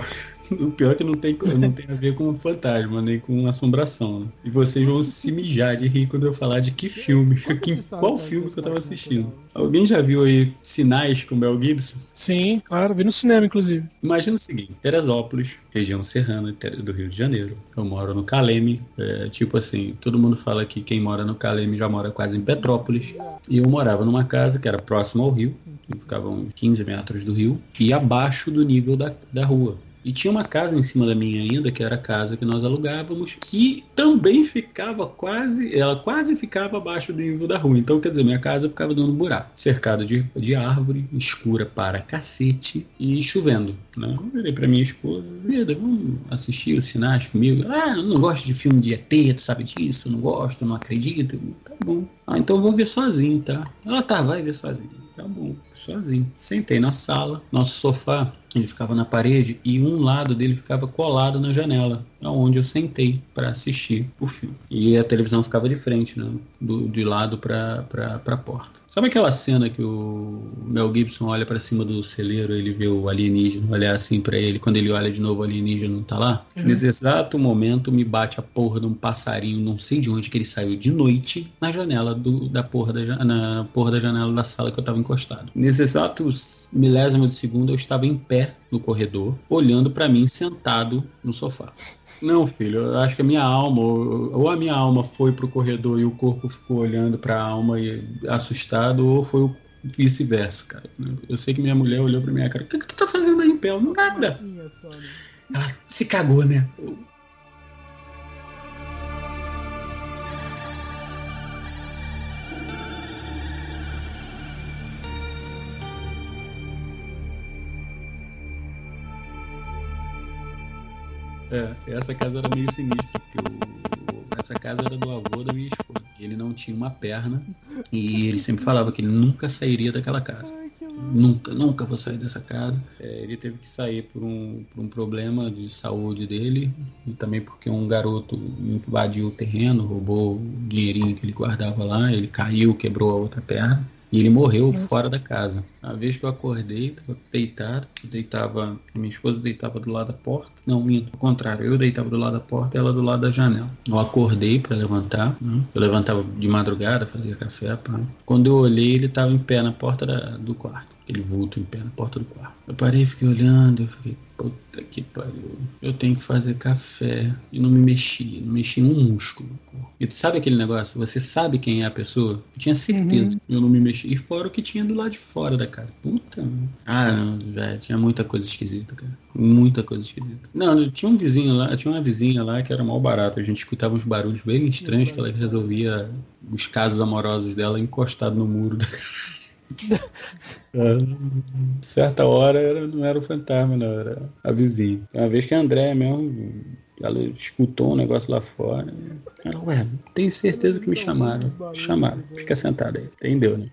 [laughs] O pior é que não tem, não tem a ver com fantasma, nem com assombração. Né? E vocês vão se mijar de rir quando eu falar de que filme, Conta [laughs] que, qual filme que eu tava assistindo. Alguém já viu aí Sinais com Mel Gibson? Sim, claro, vi no cinema, inclusive. Imagina o seguinte, Teresópolis, região serrana do Rio de Janeiro. Eu moro no Caleme, é, tipo assim, todo mundo fala que quem mora no Caleme já mora quase em Petrópolis. E eu morava numa casa que era próxima ao rio, que ficava uns 15 metros do rio, e abaixo do nível da, da rua. E tinha uma casa em cima da minha ainda, que era a casa que nós alugávamos, que também ficava quase, ela quase ficava abaixo do nível da rua. Então, quer dizer, minha casa ficava dando buraco, cercada de, de árvore, escura para cacete e chovendo. Né? Eu virei pra minha esposa, vida, vamos assistir os sinais comigo. Ah, eu não gosto de filme de ET, tu sabe disso, eu não gosto, não acredito. Tá bom. Ah, então eu vou ver sozinho, tá? Ela tá, vai ver sozinho. Tá bom, sozinho. Sentei na sala, nosso sofá, ele ficava na parede e um lado dele ficava colado na janela, onde eu sentei para assistir o filme. E a televisão ficava de frente, né? Do, de lado para a porta. Sabe aquela cena que o Mel Gibson olha para cima do celeiro, ele vê o alienígena olhar assim para ele, quando ele olha de novo o alienígena não tá lá? Uhum. Nesse exato momento me bate a porra de um passarinho, não sei de onde que ele saiu de noite, na janela do, da porra da, na porra da janela da sala que eu tava encostado. Nesse exato milésimo de segundo eu estava em pé no corredor, olhando para mim sentado no sofá. Não, filho, eu acho que a minha alma, ou, a minha alma foi pro corredor e o corpo ficou olhando pra alma e assustado, ou foi o vice-versa, cara. Eu sei que minha mulher olhou pra minha cara, o que, que tu tá fazendo aí em pé? Eu, Nada. Ela se cagou, né? É, essa casa era meio sinistra, porque o- essa casa era do avô da minha esposa. Ele não tinha uma perna e ele sempre falava que ele nunca sairia daquela casa. Ai. Nunca, nunca vou sair dessa casa. É, ele teve que sair por um, por um problema de saúde dele e também porque um garoto invadiu o terreno, roubou o dinheirinho que ele guardava lá, ele caiu, quebrou a outra perna. E ele morreu Nossa. fora da casa. A vez que eu acordei, tava deitado, eu deitava, a minha esposa deitava do lado da porta. Não, minto, ao contrário, eu deitava do lado da porta e ela do lado da janela. Eu acordei para levantar, né? eu levantava de madrugada, fazia café, pá. Quando eu olhei, ele tava em pé na porta da- do quarto. Aquele vulto em pé na porta do quarto. Eu parei, fiquei olhando, eu fiquei, puta que pariu. Eu tenho que fazer café. E não me mexi, não mexi um músculo. no corpo. E tu sabe aquele negócio? Você sabe quem é a pessoa? Eu tinha certeza. Uhum. Eu não me mexi. E fora o que tinha do lado de fora da casa. Puta. mano. Ah, não, velho. Tinha muita coisa esquisita, cara. Muita coisa esquisita. Não, tinha um vizinho lá, tinha uma vizinha lá que era mal barata. A gente escutava uns barulhos bem estranhos que ela resolvia os casos amorosos dela encostado no muro da É, [laughs] certa hora era- não era o fantasma, não, era a vizinha. Uma vez que a André mesmo, ela escutou um negócio lá fora. Ela, ué, tenho certeza que me chamaram. Chamaram. Fica sentada aí. Entendeu, né?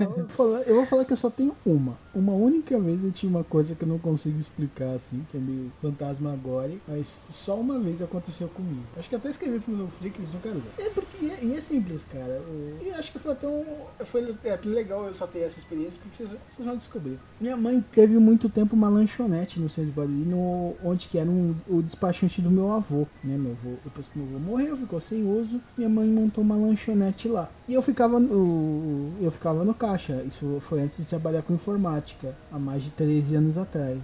Eu vou, falar, eu vou falar que eu só tenho uma. Uma única vez eu tinha uma coisa que eu não consigo explicar, assim, que é meio fantasmagórico, mas só uma vez aconteceu comigo. Acho que até escrevi pro meu eles não quero. É porque, e é simples, cara. E acho que foi até um. Foi até legal eu só ter essa experiência, porque vocês, vocês vão descobrir. Minha mãe teve muito tempo uma lanchonete no centro de Barueri, no, onde que era um, o despachante do meu avô. Né? Meu avô, depois que meu avô morreu, ficou sem uso, minha mãe montou uma lanchonete lá. E eu ficava no, eu ficava no caixa. Isso foi antes de trabalhar com informática, há mais de 13 anos atrás.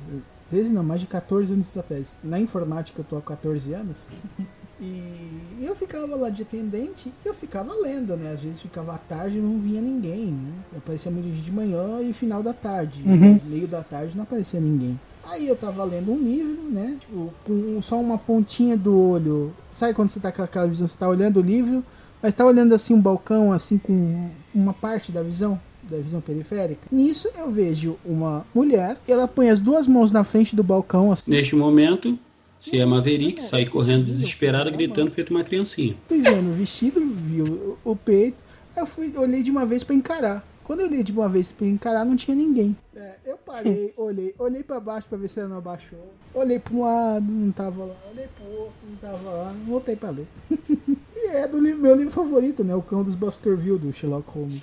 13 não, mais de 14 anos atrás. Na informática eu tô há 14 anos. [laughs] E eu ficava lá de atendente e eu ficava lendo, né? Às vezes ficava à tarde e não vinha ninguém, né? Aparecia muito de manhã e final da tarde. Uhum. Meio da tarde não aparecia ninguém. Aí eu tava lendo um livro, né? Tipo, com só uma pontinha do olho. Sabe quando você tá com aquela visão, você tá olhando o livro, mas tá olhando assim um balcão, assim, com uma parte da visão? Da visão periférica. Nisso eu vejo uma mulher, ela põe as duas mãos na frente do balcão, assim. Neste momento, se é Maverick, sai correndo desesperado, gritando feito uma criancinha. Fui vendo o vestido, vi o, o peito, aí eu fui, olhei de uma vez pra encarar. Quando eu olhei de uma vez pra encarar, não tinha ninguém. É, eu parei, [laughs] olhei, olhei pra baixo pra ver se ela não abaixou. Olhei pra um lado, não tava lá. Olhei pro outro, não tava lá. Voltei pra ler. [laughs] e é do livro- meu livro favorito, né? O Cão dos Baskerville, do Sherlock Holmes.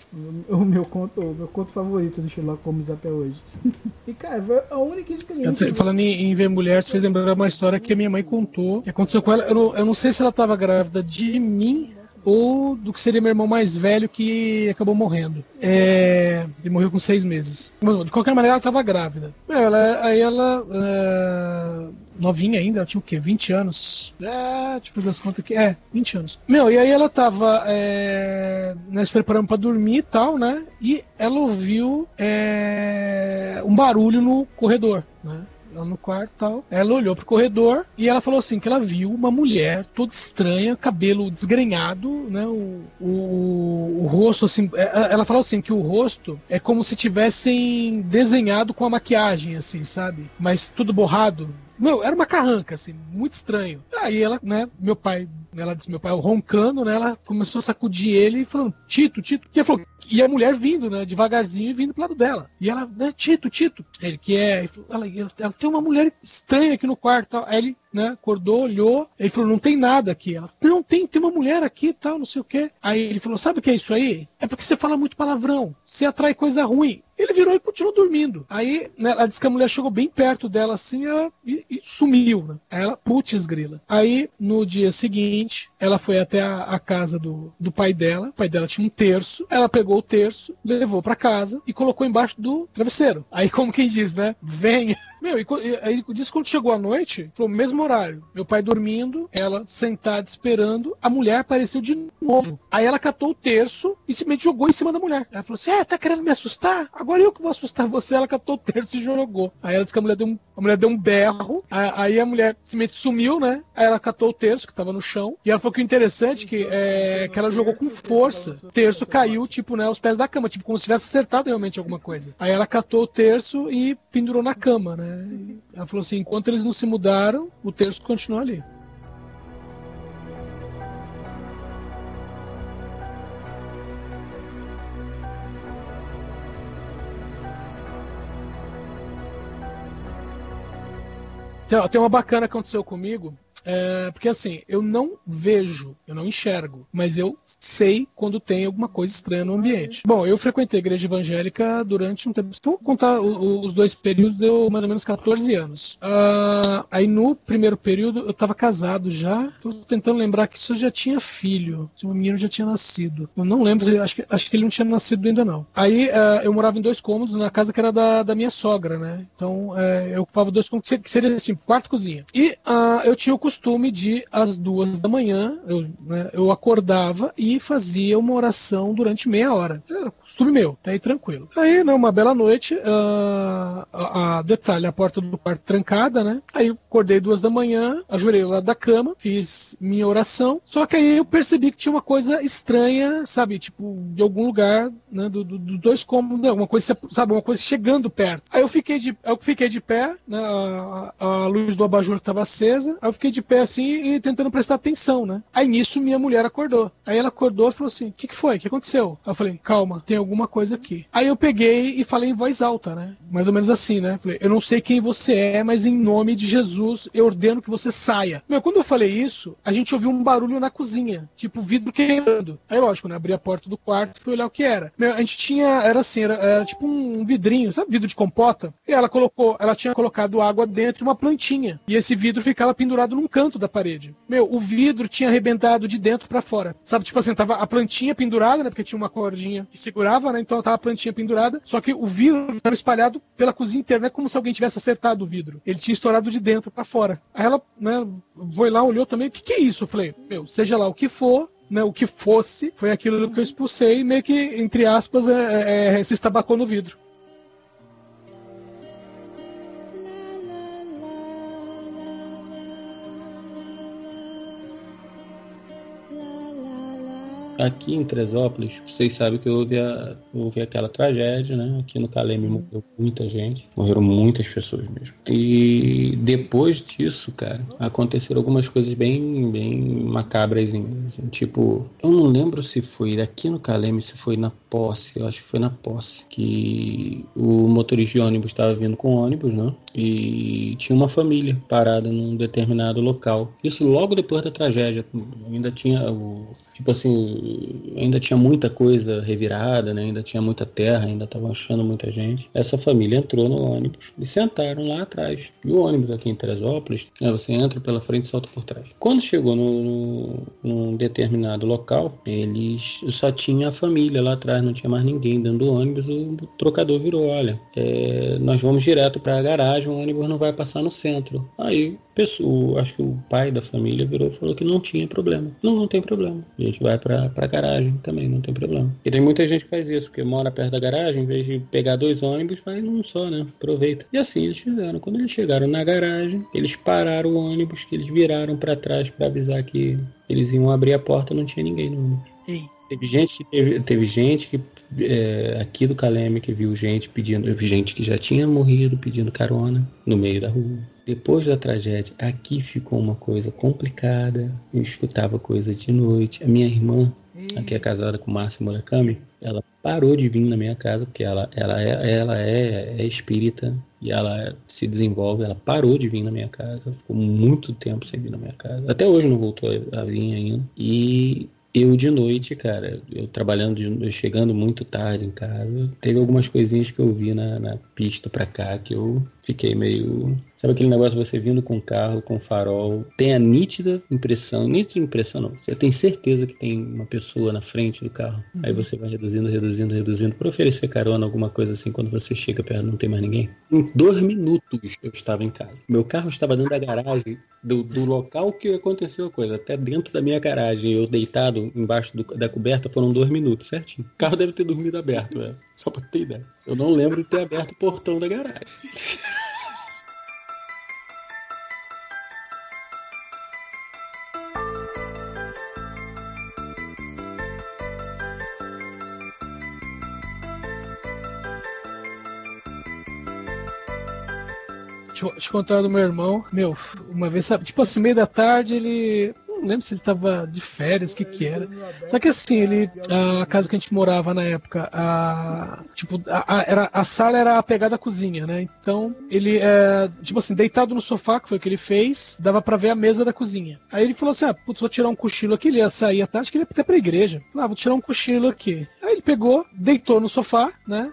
O, o meu conto, o meu conto favorito do Sherlock Holmes até hoje. [laughs] e, cara, foi a única experiência... Falando em, em ver mulher, você fez lembrar uma história que a minha mãe contou. Que aconteceu com ela. Eu não, eu não sei se ela estava grávida de mim ou do que seria meu irmão mais velho que acabou morrendo. É, ele morreu com seis meses. Mas, de qualquer maneira, ela estava grávida. Meu, ela- aí ela. é, novinha ainda, ela tinha o quê? 20 anos? É, tipo das contas aqui. É, 20 anos. Meu, e aí ela tava é, né, se preparando pra dormir e tal, né? E ela ouviu é, um barulho no corredor, né? Lá no quarto e tal. Ela olhou pro corredor e ela falou assim: que ela viu uma mulher toda estranha, cabelo desgrenhado, né? O, o, o rosto, assim. é- Ela falou assim: que o rosto é como se tivessem desenhado com a maquiagem, assim, sabe? Mas tudo borrado. Não, era uma carranca, assim, muito estranho. Aí ela, né, meu pai, ela disse, meu pai roncando, né, ela começou a sacudir ele e falando, Tito, Tito. E, falou, e a mulher vindo, né, devagarzinho e vindo pro lado dela. E ela, né, Tito, Tito. Ele, que é? Ela, ela, ela tem uma mulher estranha aqui no quarto. Aí ele, né, acordou, olhou. Ele falou, não tem nada aqui. Ela, não, tem, tem uma mulher aqui e tal, não sei o quê. Aí ele falou, sabe o que é isso aí? É porque você fala muito palavrão. Você atrai coisa ruim. Ele virou e continuou dormindo. Aí, né, ela disse que a mulher chegou bem perto dela assim ela, e, e sumiu, né? Aí ela, putz, grila. Aí, no dia seguinte, ela foi até a, a casa do, do pai dela. O pai dela tinha um terço. Ela pegou o terço, levou pra casa e colocou embaixo do travesseiro. Aí, como quem diz, né? Venha. Meu, e, e aí disse quando chegou a noite, foi o mesmo horário. Meu pai dormindo, ela sentada esperando, a mulher apareceu de novo. Aí ela catou o terço e simplesmente jogou em cima da mulher. Ela falou assim: É, tá querendo me assustar? Agora eu que vou assustar você. Ela catou o terço e jogou. Aí ela disse que a mulher deu um, a mulher deu um berro. Aí a mulher simplesmente sumiu, né? Aí ela catou o terço que tava no chão. E ela falou que o interessante que, é, que ela jogou com força. O terço caiu, tipo, né, aos pés da cama, tipo, como se tivesse acertado realmente alguma coisa. Aí ela catou o terço e pendurou na cama, né? Ela falou assim: enquanto eles não se mudaram, o terço continuou ali. Ó, tem uma bacana que aconteceu comigo. É, porque assim, eu não vejo, eu não enxergo, mas eu sei quando tem alguma coisa estranha no ambiente. Bom, eu frequentei a igreja evangélica durante um tempo. Se eu contar os dois períodos, deu mais ou menos 14 anos. Ah, aí no primeiro período eu estava casado já. Tô tentando lembrar que isso já tinha filho. Se o menino já tinha nascido. Eu não lembro, acho que, acho que ele não tinha nascido ainda não. Aí ah, eu morava em dois cômodos na casa que era da, da minha sogra, né? Então eh, eu ocupava dois cômodos, que seria assim, quarto e cozinha. E ah, eu tinha o costume de, às duas da manhã, eu, né, eu acordava e fazia uma oração durante meia hora. Era costume meu, tá aí tranquilo. Aí, numa bela noite, ah, a, a- detalhe, a porta do quarto trancada, né? Aí eu acordei duas da manhã, ajoelhei lá da cama, fiz minha oração, só que aí eu percebi que tinha uma coisa estranha, sabe? Tipo, de algum lugar, né? do- do- dos dois cômodos, alguma coisa, sabe? Uma coisa chegando perto. Aí eu fiquei de, eu fiquei de pé, né? A- a luz do abajur estava acesa, aí eu fiquei de pé assim e tentando prestar atenção, né? Aí nisso minha mulher acordou. Aí ela acordou e falou assim: O que, que foi? O que aconteceu? Aí eu falei: Calma, tem alguma coisa aqui. Aí eu peguei e falei em voz alta, né? Mais ou menos assim, né? Falei: Eu não sei quem você é, mas em nome de Jesus eu ordeno que você saia. Meu, quando eu falei isso, a gente ouviu um barulho na cozinha, tipo vidro quebrando. Aí lógico, né? Abri a porta do quarto e fui olhar o que era. Meu, a gente tinha, era assim, era, era tipo um vidrinho, sabe? Vidro de compota. E ela colocou, ela tinha colocado água dentro de uma plantinha. E esse vidro ficava pendurado num canto da parede. Meu, o vidro tinha arrebentado de dentro para fora. Sabe, tipo assim, tava a plantinha pendurada, né? Porque tinha uma cordinha que segurava, né? Então tava a plantinha pendurada. Só que o vidro estava espalhado pela cozinha inteira. Não é como se alguém tivesse acertado o vidro. Ele tinha estourado de dentro para fora. Aí ela, né, foi lá, olhou também. O que, que é isso? Eu falei, meu, seja lá o que for, né, o que fosse, foi aquilo que eu expulsei, meio que, entre aspas, é, é, se estabacou no vidro. Aqui em Tresópolis, vocês sabem que houve, a, houve aquela tragédia, né? Aqui no Caleme morreu muita gente, morreram muitas pessoas mesmo. E depois disso, cara, aconteceram algumas coisas bem, bem macabras. Assim, tipo, eu não lembro se foi aqui no Caleme, se foi na posse, eu acho que foi na posse, que o motorista de ônibus estava vindo com ônibus, né? E tinha uma família parada num determinado local. Isso logo depois da tragédia. Ainda tinha. Tipo assim, ainda tinha muita coisa revirada, né? Ainda tinha muita terra, ainda estavam achando muita gente. Essa família entrou no ônibus e sentaram lá atrás. E o ônibus aqui em Teresópolis, né, você entra pela frente e salta por trás. Quando chegou no, no, num determinado local, eles só tinha a família lá atrás não tinha mais ninguém dentro do ônibus, o trocador virou, olha, é, nós vamos direto para a garagem, o ônibus não vai passar no centro. Aí, pessoa, acho que o pai da família virou e falou que não tinha problema. Não, não tem problema. A gente vai para a garagem também, não tem problema. E tem muita gente que faz isso, porque mora perto da garagem, em vez de pegar dois ônibus, vai num só, né? Aproveita. E assim eles fizeram. Quando eles chegaram na garagem, eles pararam o ônibus, que eles viraram para trás para avisar que eles iam abrir a porta, não tinha ninguém no ônibus. Ei. Teve gente que teve, teve gente que é, aqui do Caleme que viu gente pedindo, gente que já tinha morrido pedindo carona no meio da rua. Depois da tragédia, aqui ficou uma coisa complicada. Eu escutava coisa de noite. A minha irmã, aqui é casada com Márcia Murakami, ela parou de vir na minha casa porque ela, ela, é, ela é, é espírita e ela se desenvolve. Ela parou de vir na minha casa, ficou muito tempo sem vir na minha casa. Até hoje não voltou a vir ainda. E eu de noite, cara, eu trabalhando, de, chegando muito tarde em casa, teve algumas coisinhas que eu vi na, na pista pra cá que eu fiquei meio. Sabe aquele negócio você vindo com carro, com farol, tem a nítida impressão, nítida impressão não, você tem certeza que tem uma pessoa na frente do carro. Uhum. Aí você vai reduzindo, reduzindo, reduzindo, para oferecer carona, alguma coisa assim, quando você chega perto não tem mais ninguém. Em dois minutos eu estava em casa. Meu carro estava dentro da garagem do, do local que aconteceu a coisa, até dentro da minha garagem, eu deitado embaixo do, da coberta, foram dois minutos, certinho. O carro deve ter dormido aberto, velho. Só pra ter ideia. Eu não lembro de ter aberto o portão da garagem. [laughs] Eu te contar do meu irmão. Meu, uma vez, sabe, tipo assim, meio da tarde, ele não lembro se ele tava de férias, o que que era. Só que assim, ele. A casa que a gente morava na época, a. Tipo, a, a era, a sala era a pegada cozinha, né? Então, ele, é, tipo assim, deitado no sofá, que foi o que ele fez, dava para ver a mesa da cozinha. Aí ele falou assim: ah, putz, vou tirar um cochilo aqui. Ele ia sair à tarde, que ele ia até pra igreja. Ah, vou tirar um cochilo aqui. Aí ele pegou, deitou no sofá, né?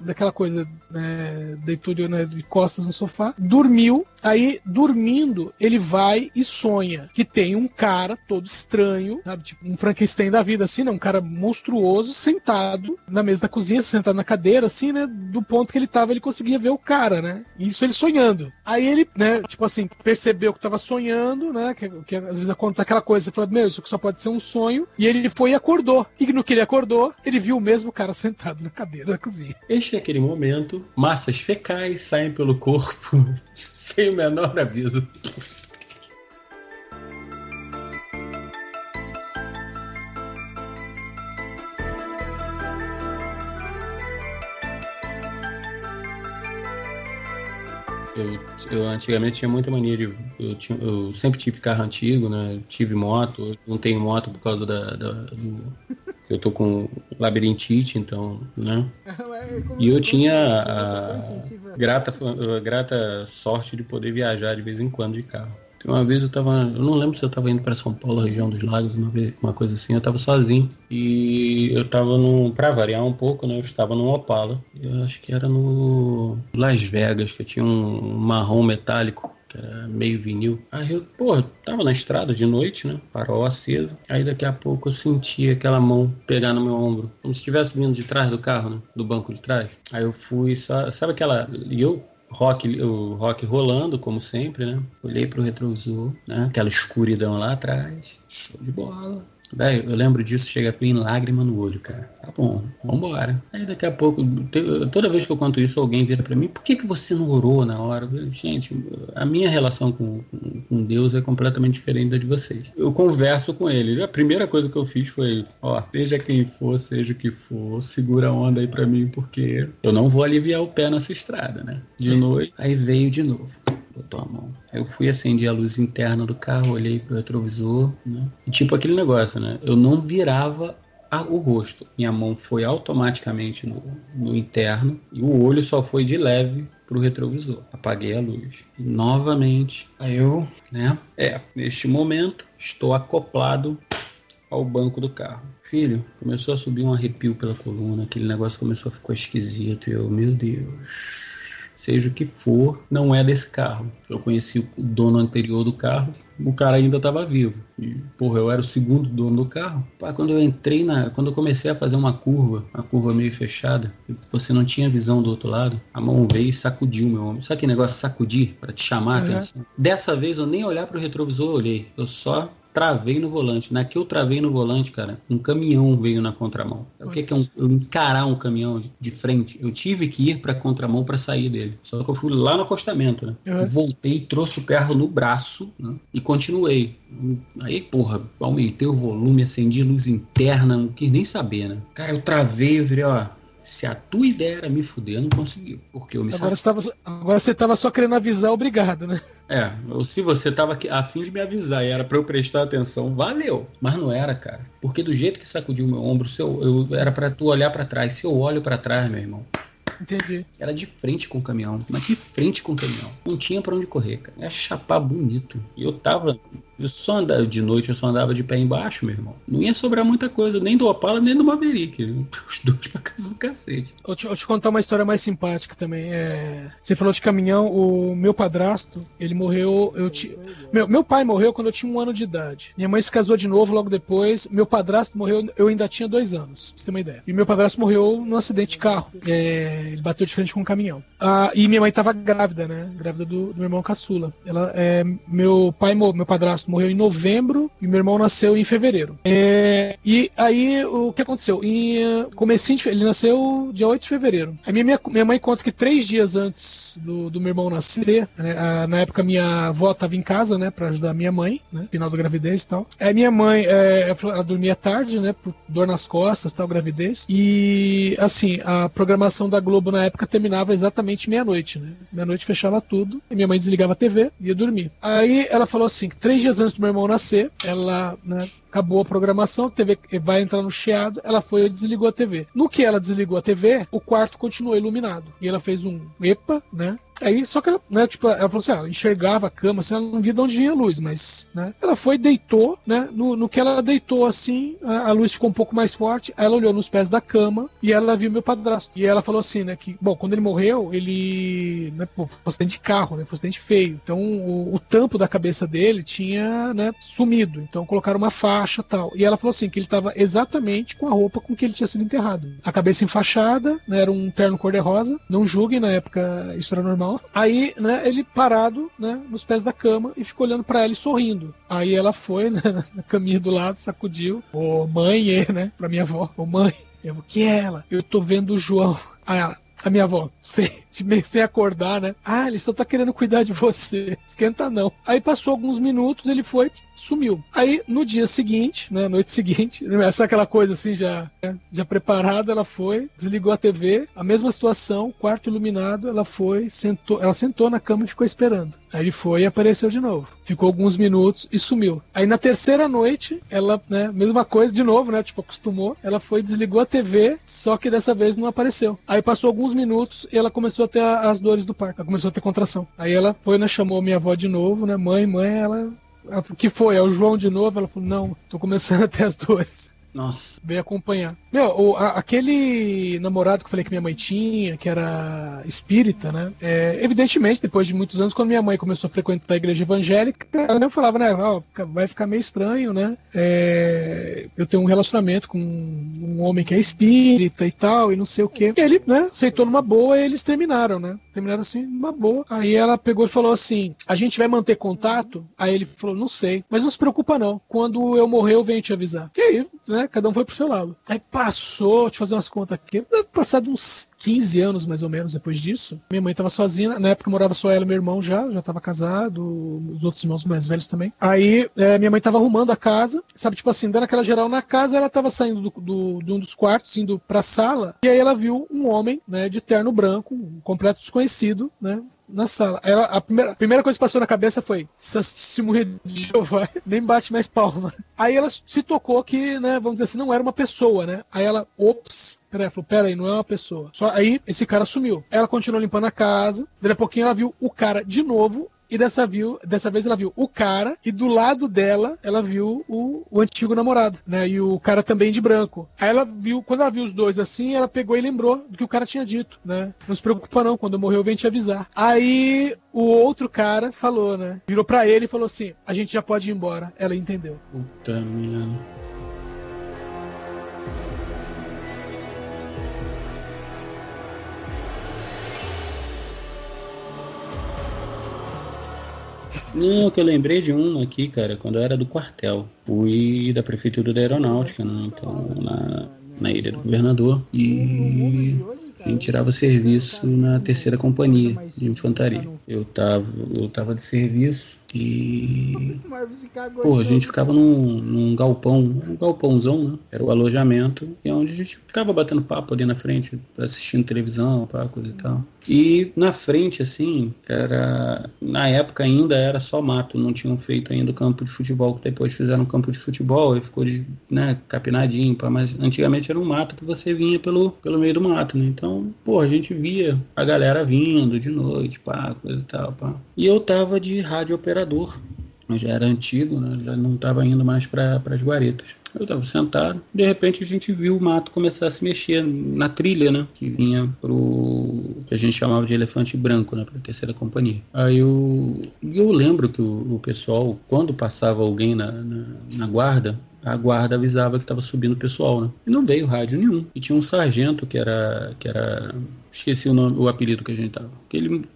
Daquela coisa, né, deitou de, né, de costas no sofá, dormiu, aí dormindo ele vai e sonha que tem um cara todo estranho, sabe, tipo um Frankenstein da vida assim, né, um cara monstruoso sentado na mesa da cozinha, sentado na cadeira assim, né, do ponto que ele tava ele conseguia ver o cara, né, isso ele sonhando. Aí ele, né, tipo assim, percebeu que tava sonhando, né, que, que às vezes acontece aquela coisa, você fala, meu, isso só pode ser um sonho, e ele foi e acordou. E no que ele acordou, ele viu o mesmo cara sentado na cadeira da cozinha. Este é aquele momento, massas fecais saem pelo corpo [laughs] sem o menor aviso. Eu, eu antigamente tinha muita mania de. Eu, tinha, eu sempre tive carro antigo, né? Tive moto, não tenho moto por causa da. da do, eu tô com labirintite, então, né? E eu tinha a grata, a grata sorte de poder viajar de vez em quando de carro. Uma vez eu tava. Eu não lembro se eu tava indo para São Paulo, região dos lagos, uma, vez, uma coisa assim. Eu tava sozinho. E eu tava no. Pra variar um pouco, né? Eu estava num Opala. Eu acho que era no. Las Vegas, que tinha um marrom metálico. Que era meio vinil. Aí eu, pô, tava na estrada de noite, né? Farol aceso. Aí daqui a pouco eu senti aquela mão pegar no meu ombro. Como se estivesse vindo de trás do carro, né? Do banco de trás. Aí eu fui, sabe aquela. E eu rock, o rock rolando, como sempre, né? Olhei pro retrovisor, né? Aquela escuridão lá atrás. Show de bola. Velho, eu lembro disso, chega em lágrima no olho, cara. Tá bom, vambora. Aí daqui a pouco, toda vez que eu conto isso, alguém vira para mim, por que, que você não orou na hora? Gente, a minha relação com, com, com, Deus é completamente diferente da de vocês. Eu converso com ele. A primeira coisa que eu fiz foi, ó, seja quem for, seja o que for, segura a onda aí pra mim, porque eu não vou aliviar o pé nessa estrada, né? De noite, aí veio de novo botou a mão. Eu fui, acendi a luz interna do carro, olhei pro retrovisor, né? E tipo aquele negócio, né? Eu não virava a, o rosto. Minha mão foi automaticamente no, no interno e o olho só foi de leve pro retrovisor. Apaguei a luz. E novamente, aí eu, né? É, neste momento, estou acoplado ao banco do carro. Filho, começou a subir um arrepio pela coluna, aquele negócio começou a ficar esquisito. E eu, meu Deus seja o que for, não é desse carro. Eu conheci o dono anterior do carro, o cara ainda estava vivo. E, porra, eu era o segundo dono do carro. Pá, quando eu entrei na. Quando eu comecei a fazer uma curva, uma curva meio fechada, você não tinha visão do outro lado, a mão veio e sacudiu meu ombro. Sabe aquele negócio sacudir para te chamar a uhum. atenção? Dessa vez eu nem olhar para o retrovisor olhei. Eu só travei no volante. Na que eu travei no volante, cara, um caminhão veio na contramão. O que, que é um, eu encarar um caminhão de frente? Eu tive que ir pra contramão para sair dele. Só que eu fui lá no acostamento, né? Uhum. Voltei, trouxe o carro no braço né? e continuei. Aí, porra, aumentei o volume, acendi luz interna, não quis nem saber, né? Cara, eu travei, eu virei, ó, se a tua ideia era me fuder, não conseguiu. Porque eu me agora, você tava, agora você tava só querendo avisar, obrigado, né? É, ou se você tava a fim de me avisar e era para eu prestar atenção, valeu. Mas não era, cara. Porque do jeito que sacudiu meu ombro, se eu, eu era para tu olhar para trás. Se eu olho para trás, meu irmão, Entendi. Era de frente com o caminhão, mas de frente com o caminhão. Não tinha para onde correr, cara. Era chapar bonito. E eu tava eu só andava de noite, eu só andava de pé embaixo, meu irmão. Não ia sobrar muita coisa, nem do Opala, nem do Maverick. [laughs] Os dois pra casa do cacete. Eu te, eu te contar uma história mais simpática também. É... Você falou de caminhão, o meu padrasto, ele morreu. Eu ti... meu, meu pai morreu quando eu tinha um ano de idade. Minha mãe se casou de novo logo depois. Meu padrasto morreu, eu ainda tinha dois anos, pra você ter uma ideia. E meu padrasto morreu num acidente de carro. É... Ele bateu de frente com um caminhão. Ah, e minha mãe tava grávida, né? Grávida do, do meu irmão caçula. Ela, é... Meu pai, meu padrasto morreu em novembro e meu irmão nasceu em fevereiro. É, e aí, o que aconteceu? Em uh, comecinho ele nasceu dia 8 de fevereiro. A minha, minha, minha mãe conta que três dias antes do, do meu irmão nascer, né, a, na época minha avó estava em casa, né, para ajudar minha mãe, né, final da gravidez e tal. Aí minha mãe, é, ela dormia tarde, né, por dor nas costas, tal, gravidez. E, assim, a programação da Globo na época terminava exatamente meia-noite, né. Meia-noite fechava tudo, e minha mãe desligava a TV e ia dormir. Aí ela falou assim, três dias antes do meu irmão nascer, ela né, acabou a programação, a TV vai entrar no chiado, ela foi e desligou a TV. No que ela desligou a TV, o quarto continuou iluminado. E ela fez um EPA, né? Aí, só que ela, né, tipo, ela falou assim, ela enxergava a cama, assim, ela não via de onde vinha a luz, mas, né, ela foi, deitou, né, no, no que ela deitou, assim, a, a, luz ficou um pouco mais forte, ela olhou nos pés da cama e ela viu meu padrasto. E ela falou assim, né, que, bom, quando ele morreu, ele, né, pô, foi acidente de carro, né, foi acidente feio. Então, o, o tampo da cabeça dele tinha, né, sumido. Então, colocaram uma faixa tal. E ela falou assim, que ele estava exatamente com a roupa com que ele tinha sido enterrado. A cabeça enfaixada, né, era um terno cor-de-rosa, não julguem, na época isso era normal Aí, né, ele parado, né, nos pés da cama e ficou olhando para ela e sorrindo. Aí ela foi, né, na caminha do lado, sacudiu. Ô, mãe, é, né, pra minha avó. Ô, mãe, eu, que é ela? Eu tô vendo o João. Aí ela, a minha avó, sem, sem acordar, né? Ah, ele só tá querendo cuidar de você. Esquenta não. Aí passou alguns minutos, ele foi, sumiu. Aí, no dia seguinte, né, noite [laughs] seguinte, essa aquela coisa assim, já, já preparada, ela foi, desligou a TV, a mesma situação, quarto iluminado, ela foi, sentou, ela sentou na cama e ficou esperando. Aí ele foi e apareceu de novo. Ficou alguns minutos e sumiu. Aí na terceira noite, ela, né, mesma coisa de novo, né, tipo, acostumou, ela foi, desligou a TV, só que dessa vez não apareceu. Aí passou alguns minutos e ela começou a ter as dores do parto, ela começou a ter contração. Aí ela foi, né, chamou minha avó de novo, né, mãe, mãe, ela que foi? É o João de novo? Ela falou, não, tô começando [laughs] a ter as dores. Nossa. Veio acompanhar. Meu, o, a, aquele namorado que eu falei que minha mãe tinha, que era espírita, né? É, evidentemente, depois de muitos anos, quando minha mãe começou a frequentar a igreja evangélica, ela falava, né? Ó, vai ficar meio estranho, né? É, eu tenho um relacionamento com um homem que é espírita e tal, e não sei o quê. E ele, né, aceitou numa boa e eles terminaram, né? Terminaram assim, numa boa. Aí ela pegou e falou assim: a gente vai manter contato? Aí ele falou, não sei. Mas não se preocupa, não. Quando eu morrer, eu venho te avisar. E aí, né? Cada um foi pro seu lado. Aí passou, deixa eu fazer umas contas aqui. Passado uns 15 anos, mais ou menos, depois disso. Minha mãe tava sozinha. Na época morava só ela e meu irmão já. Já tava casado. Os outros irmãos mais velhos também. Aí é, minha mãe tava arrumando a casa. Sabe, tipo assim, dando aquela geral na casa. Ela tava saindo do, do, de um dos quartos, indo pra sala. E aí ela viu um homem, né, de terno branco, um completo desconhecido, né? Na sala. Ela, a, primeira, a primeira coisa que passou na cabeça foi: se morrer de Jeová, [laughs] nem bate mais palma. Aí ela se tocou que, né, vamos dizer assim, não era uma pessoa, né? Aí ela, ops, Peraí, falou, peraí, não é uma pessoa. Só aí esse cara sumiu. Ela continuou limpando a casa. Daí a pouquinho ela viu o cara de novo e dessa, viu, dessa vez ela viu o cara e do lado dela ela viu o, o, antigo namorado, né? E o cara também de branco. Aí ela viu, quando ela viu os dois assim, ela pegou e lembrou do que o cara tinha dito, né? Não se preocupa não, quando eu morrer eu venho te avisar. Aí o outro cara falou, né? Virou para ele e falou assim: a gente já pode ir embora. Ela entendeu. Puta merda. Não, que eu lembrei de um aqui, cara, quando eu era do quartel. Fui da prefeitura da aeronáutica, né? Então, na, na ilha do governador. E a gente tirava serviço na terceira companhia de infantaria. Eu tava, eu tava de serviço e. Pô, a gente ficava num, num galpão, um galpãozão, né? Era o alojamento, e é onde a gente ficava batendo papo ali na frente, assistindo televisão, pá, coisa e tal. E na frente, assim, era. Na época ainda era só mato, não tinham feito ainda o campo de futebol, que depois fizeram um campo de futebol e ficou de, né, capinadinho, pá, mas antigamente era um mato que você vinha pelo, pelo meio do mato, né? Então, pô, a gente via a galera vindo de noite, pá, coisa e tal, pá. E eu tava de rádio operador, já era antigo, né? Já não tava indo mais para as guaretas. Eu estava sentado, de repente a gente viu o mato começar a se mexer na trilha, né? Que vinha pro. que a gente chamava de elefante branco, né? Pra terceira companhia. Aí eu, eu lembro que o, o pessoal, quando passava alguém na, na, na guarda, a guarda avisava que estava subindo o pessoal, né? E não veio rádio nenhum. E tinha um sargento que era. que era. Esqueci o nome, o apelido que a gente tava. Ele,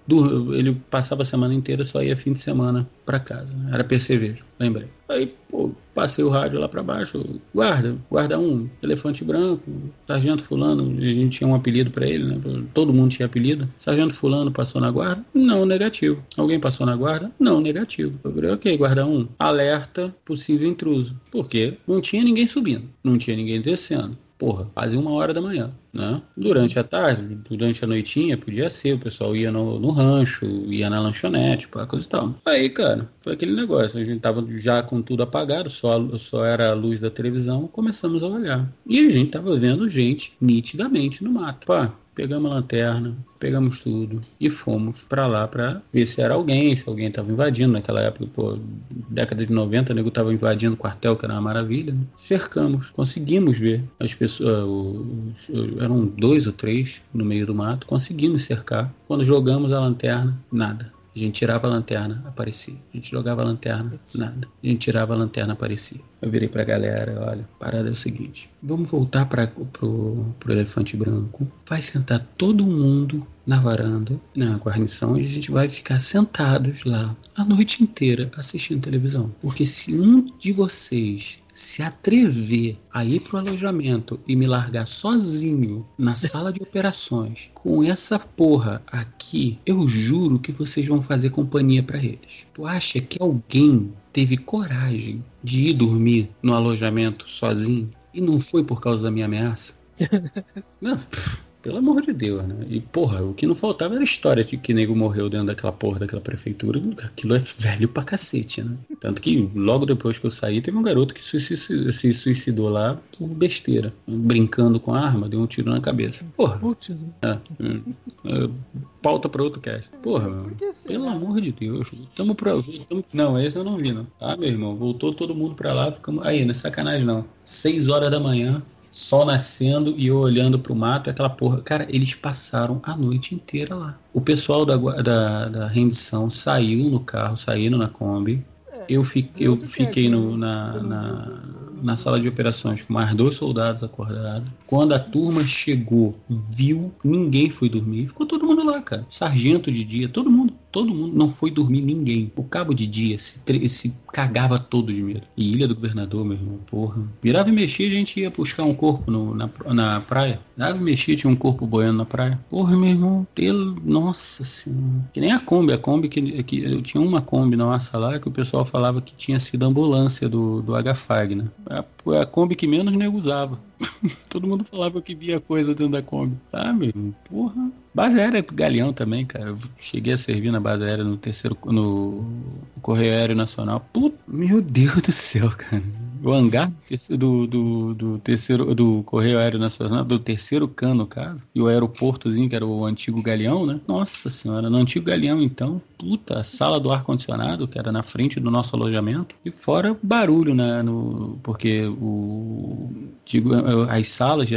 ele passava a semana inteira, só ia fim de semana para casa. Né? Era percevejo, lembrei. Aí, pô, passei o rádio lá para baixo. Guarda, guarda um, elefante branco, sargento fulano, a gente tinha um apelido para ele, né? Todo mundo tinha apelido. Sargento fulano passou na guarda? Não, negativo. Alguém passou na guarda? Não, negativo. Eu falei, ok, guarda um. Alerta possível intruso. Por quê? Não tinha ninguém subindo, não tinha ninguém descendo porra, quase uma hora da manhã, né? Durante a tarde, durante a noitinha, podia ser, o pessoal ia no, no rancho, ia na lanchonete, pá, coisa e tal. Aí, cara, foi aquele negócio, a gente tava já com tudo apagado, só, só era a luz da televisão, começamos a olhar. E a gente tava vendo gente nitidamente no mato. Pá, pegamos a lanterna, pegamos tudo e fomos para lá para ver se era alguém, se alguém estava invadindo. Naquela época, pô, década de 90, o nego estava invadindo o quartel, que era uma maravilha. Né? Cercamos, conseguimos ver as pessoas, os, eram dois ou três no meio do mato, conseguimos cercar. Quando jogamos a lanterna, nada. A gente tirava a lanterna, aparecia. A gente jogava a lanterna, nada. A gente tirava a lanterna, aparecia. Eu virei pra galera, olha, a parada é o seguinte. Vamos voltar para pro, pro elefante branco. Vai sentar todo mundo na varanda, na guarnição, e a gente vai ficar sentados lá a noite inteira assistindo televisão. Porque se um de vocês se atrever a ir pro alojamento e me largar sozinho na [laughs] sala de operações com essa porra aqui, eu juro que vocês vão fazer companhia para eles. Tu acha que alguém teve coragem de ir dormir no alojamento sozinho e não foi por causa da minha ameaça? [laughs] não, pff, pelo amor de Deus, né? E, porra, o que não faltava era a história de que nego morreu dentro daquela porra daquela prefeitura. Aquilo é velho pra cacete, né? Tanto que logo depois que eu saí, teve um garoto que se suicidou lá por besteira. Brincando com a arma, deu um tiro na cabeça. Porra. Putz. É, é, pauta pra outro cast. Porra, pelo amor de Deus. Tamo pra. Tamo... Não, esse eu não vi, não. Ah, meu irmão, voltou todo mundo pra lá. Ficamos... Aí, não é sacanagem, não. Seis horas da manhã, sol nascendo e eu olhando pro mato, aquela porra. Cara, eles passaram a noite inteira lá. O pessoal da, da, da rendição saiu no carro, saíram na Kombi. É, eu, fi, eu fiquei no, na, na, na sala de operações com mais dois soldados acordados. Quando a turma chegou, viu, ninguém foi dormir. Ficou todo mundo lá, cara. Sargento de dia, todo mundo todo mundo não foi dormir ninguém. O cabo de dia se, se cagava todo de medo. E Ilha do Governador, meu irmão, porra. Virava e mexia, a gente ia buscar um corpo no, na, na praia. Virava e mexia, tinha um corpo boiando na praia. Porra, meu irmão, pelo. Nossa senhora. Que nem a Kombi. A Kombi que, que eu tinha uma Kombi nossa lá que o pessoal falava que tinha sido ambulância do, do HFAG, né? A, a Kombi que menos nego usava. [laughs] Todo mundo falava que via coisa dentro da Kombi. Tá, meu irmão, porra. Base aérea do Galeão também, cara. Eu cheguei a servir na base aérea no terceiro. no Correio Aéreo Nacional. Puta, meu Deus do céu, cara o hangar do, do, do, terceiro do Correio Aéreo Nacional, do terceiro cano, no caso, e o aeroportozinho, que era o antigo galeão, né? Nossa senhora, no antigo galeão, então, puta, a sala do ar-condicionado, que era na frente do nosso alojamento, e fora barulho, né? No, porque o. Digo, as salas,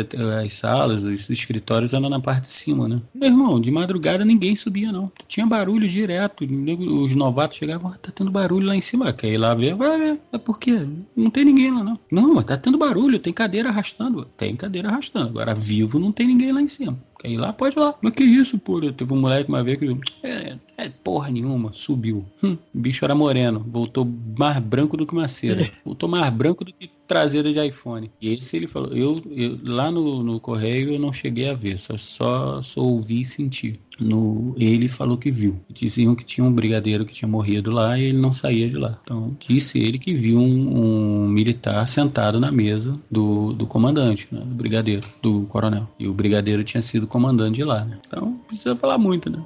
as salas, os escritórios eram na parte de cima, né? Meu irmão, de madrugada ninguém subia, não. Tinha barulho direto. Os novatos chegavam, tá tendo barulho lá em cima. Quer ir lá ver? Vai ver. É porque não tem ninguém lá, não. Não, mas tá tendo barulho, tem cadeira arrastando. Tem cadeira arrastando. Agora, vivo, não tem ninguém lá em cima. Quer ir lá? Pode ir lá. Mas que isso, pô? Teve um moleque uma vez que. É, é porra nenhuma, subiu. Hum, o bicho era moreno, voltou mais branco do que uma cera. [laughs] Voltou mais branco do que traseira de iPhone. E esse ele falou, eu, eu lá no, no correio eu não cheguei a ver, só, só, só ouvi e senti. No, ele falou que viu. Diziam que tinha um brigadeiro que tinha morrido lá e ele não saía de lá. Então disse ele que viu um, um militar sentado na mesa do, do comandante, né, do brigadeiro, do coronel. E o brigadeiro tinha sido comandante de lá. Né? Então precisa falar muito, né?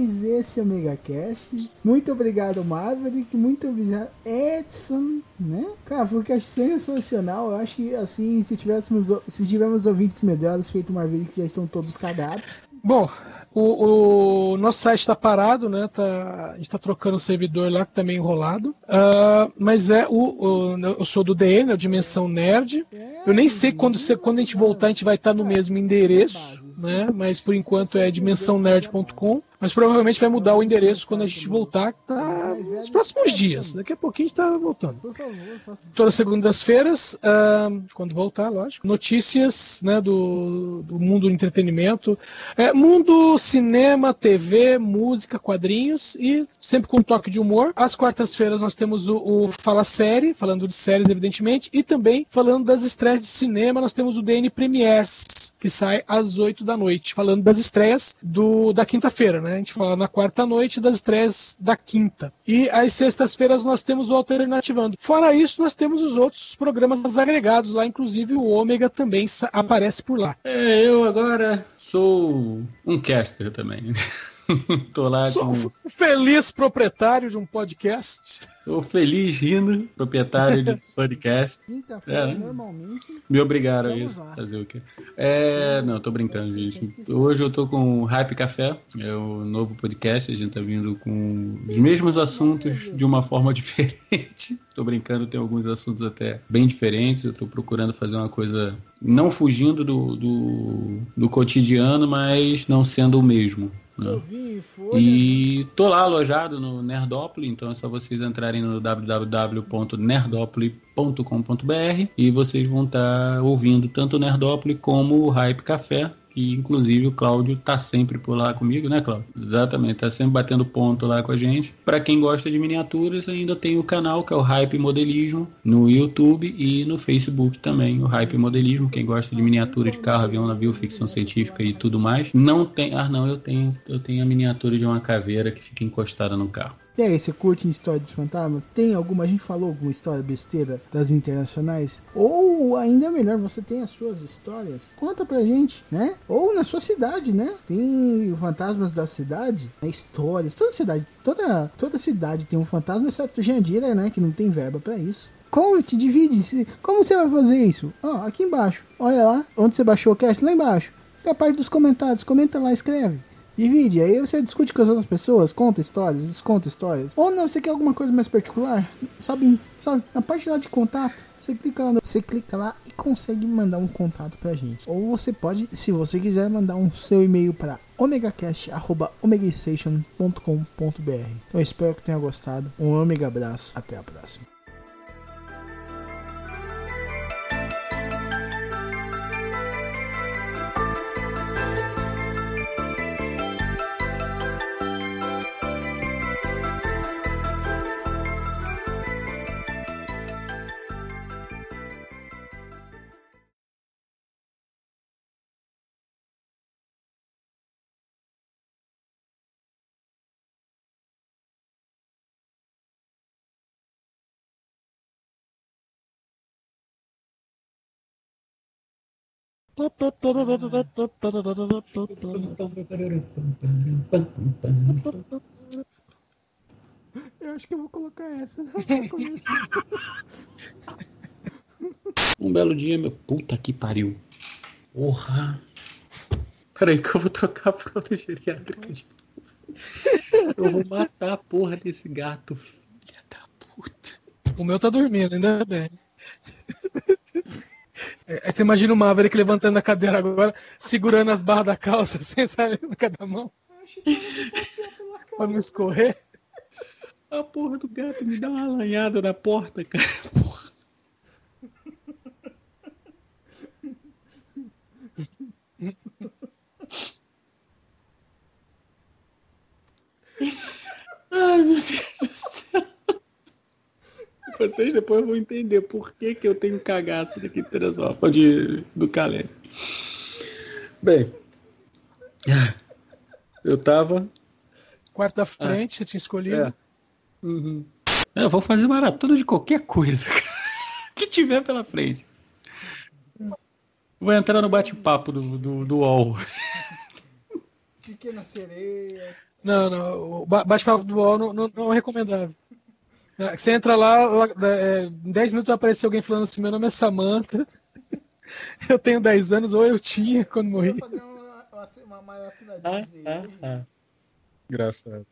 Mais esse Omega Cast. Muito obrigado, Maverick. Muito obrigado, Edson. Né? Cara, foi um cast sensacional. Eu acho que assim, se tivéssemos, se tivermos ouvintes melhores, feito Maverick, já estão todos cagados. Bom, o, o, nosso site está parado, né? Tá, a gente está trocando o servidor lá, que tá meio enrolado. Uh, mas é o, o, Eu sou do DN, a Dimensão Nerd. Eu nem sei quando, quando a gente voltar, a gente vai estar tá no mesmo endereço né? Mas por enquanto é dimensãonerd.com. Mas provavelmente vai mudar o endereço quando a gente voltar, tá nos próximos dias. Daqui a pouquinho a gente tá voltando. Todas segundas-feiras, uh, quando voltar, lógico. Notícias né, do, do mundo do entretenimento. É, mundo, cinema, TV, música, quadrinhos e sempre com um toque de humor. Às quartas-feiras nós temos o, o Fala Série, falando de séries, evidentemente, e também falando das estreias de cinema, nós temos o DN Premiers que sai às 8 da noite, falando das estreias do, da quinta-feira, né? A gente fala na quarta noite das estreias da quinta. E às sextas-feiras nós temos o Alternativando. Fora isso, nós temos os outros programas agregados lá, inclusive o Ômega também aparece por lá. É, eu agora sou um caster também. [laughs] [laughs] Tô lá Sou com... feliz proprietário de um podcast. Tô feliz rindo, proprietário de podcast. [laughs] É. normalmente. Me obrigaram a isso. Lá. Fazer o quê? É, não, tô brincando, gente. Hoje eu tô com o Hype Café, é o novo podcast. A gente tá vindo com os mesmos assuntos de uma forma [laughs] diferente. Tô brincando, tem alguns assuntos até bem diferentes. Eu tô procurando fazer uma coisa não fugindo do, do, do cotidiano, mas não sendo o mesmo. Né? Folha. E tô lá alojado no Nerdópolis, então é só vocês entrarem no www.nerdopolis.com.br e vocês vão estar ouvindo tanto o Nerdópolis como o Hype Café. E inclusive o Cláudio tá sempre por lá comigo, né, Cláudio? Exatamente, tá sempre batendo ponto lá com a gente. Para quem gosta de miniaturas, ainda tem o canal que é o Hype Modelismo no YouTube e no Facebook também, o Hype Modelismo. Quem gosta de miniatura de carro, avião, navio, ficção científica e tudo mais. Não tem, ah, não, eu tenho, eu tenho a miniatura de uma caveira que fica encostada no carro. E aí, você curte história de fantasma? Tem alguma? A gente falou alguma história besteira das internacionais? Ou ainda melhor, você tem as suas histórias? Conta pra gente, né? Ou na sua cidade, né? Tem fantasmas da cidade, né? histórias. Toda cidade, toda, toda cidade tem um fantasma, exceto Jandira, né? Que não tem verba pra isso. Conte, divide. Como você vai fazer isso? Ó, aqui embaixo. Olha lá, onde você baixou o cast, lá embaixo. Tem a parte dos comentários. Comenta lá, escreve. Divide, aí você discute com as outras pessoas, conta histórias, desconta histórias. Ou não, você quer alguma coisa mais particular? Sobe, sobe na parte lá de contato. Você clica lá, no- você clica lá e consegue mandar um contato pra gente. Ou você pode, se você quiser, mandar um seu e-mail para omegacast.omegastation.com.br. Então espero que tenha gostado. Um ômega abraço, até a próxima. Eu acho que eu vou colocar essa [laughs] começo. Um belo dia, meu. Puta que pariu. Porra. Peraí que eu vou trocar a fralda geriátrica de. Eu vou matar a porra desse gato. Filha da puta. O meu tá dormindo, ainda bem. É, você imagina o Maverick levantando a cadeira agora, segurando as barras da calça, [laughs] assim, sabe, na cada [laughs] mão. Pra não escorrer. A porra do gato me dá uma lanhada na porta, cara. Porra. [laughs] Ai, meu Deus do céu. Vocês depois vão entender por que, que eu tenho cagaço daqui de Teresópolis, de, do Calé. Bem, eu tava Quarto da frente, você tinha escolhido. é. Uhum. Eu vou fazer maratona de qualquer coisa [laughs] que tiver pela frente. Vou entrar no bate-papo do, do, do UOL. Pequena sereia. Não, não, o ba- bate-papo do UOL não, não, não é recomendável. É, Você entra lá, lá, é, em 10 minutos vai aparecer alguém falando assim: meu nome é Samantha, [laughs] eu tenho 10 anos, ou eu tinha quando morri. fazer uma, uma, uma maratona Ah, Disney. ah, ah. Engraçado.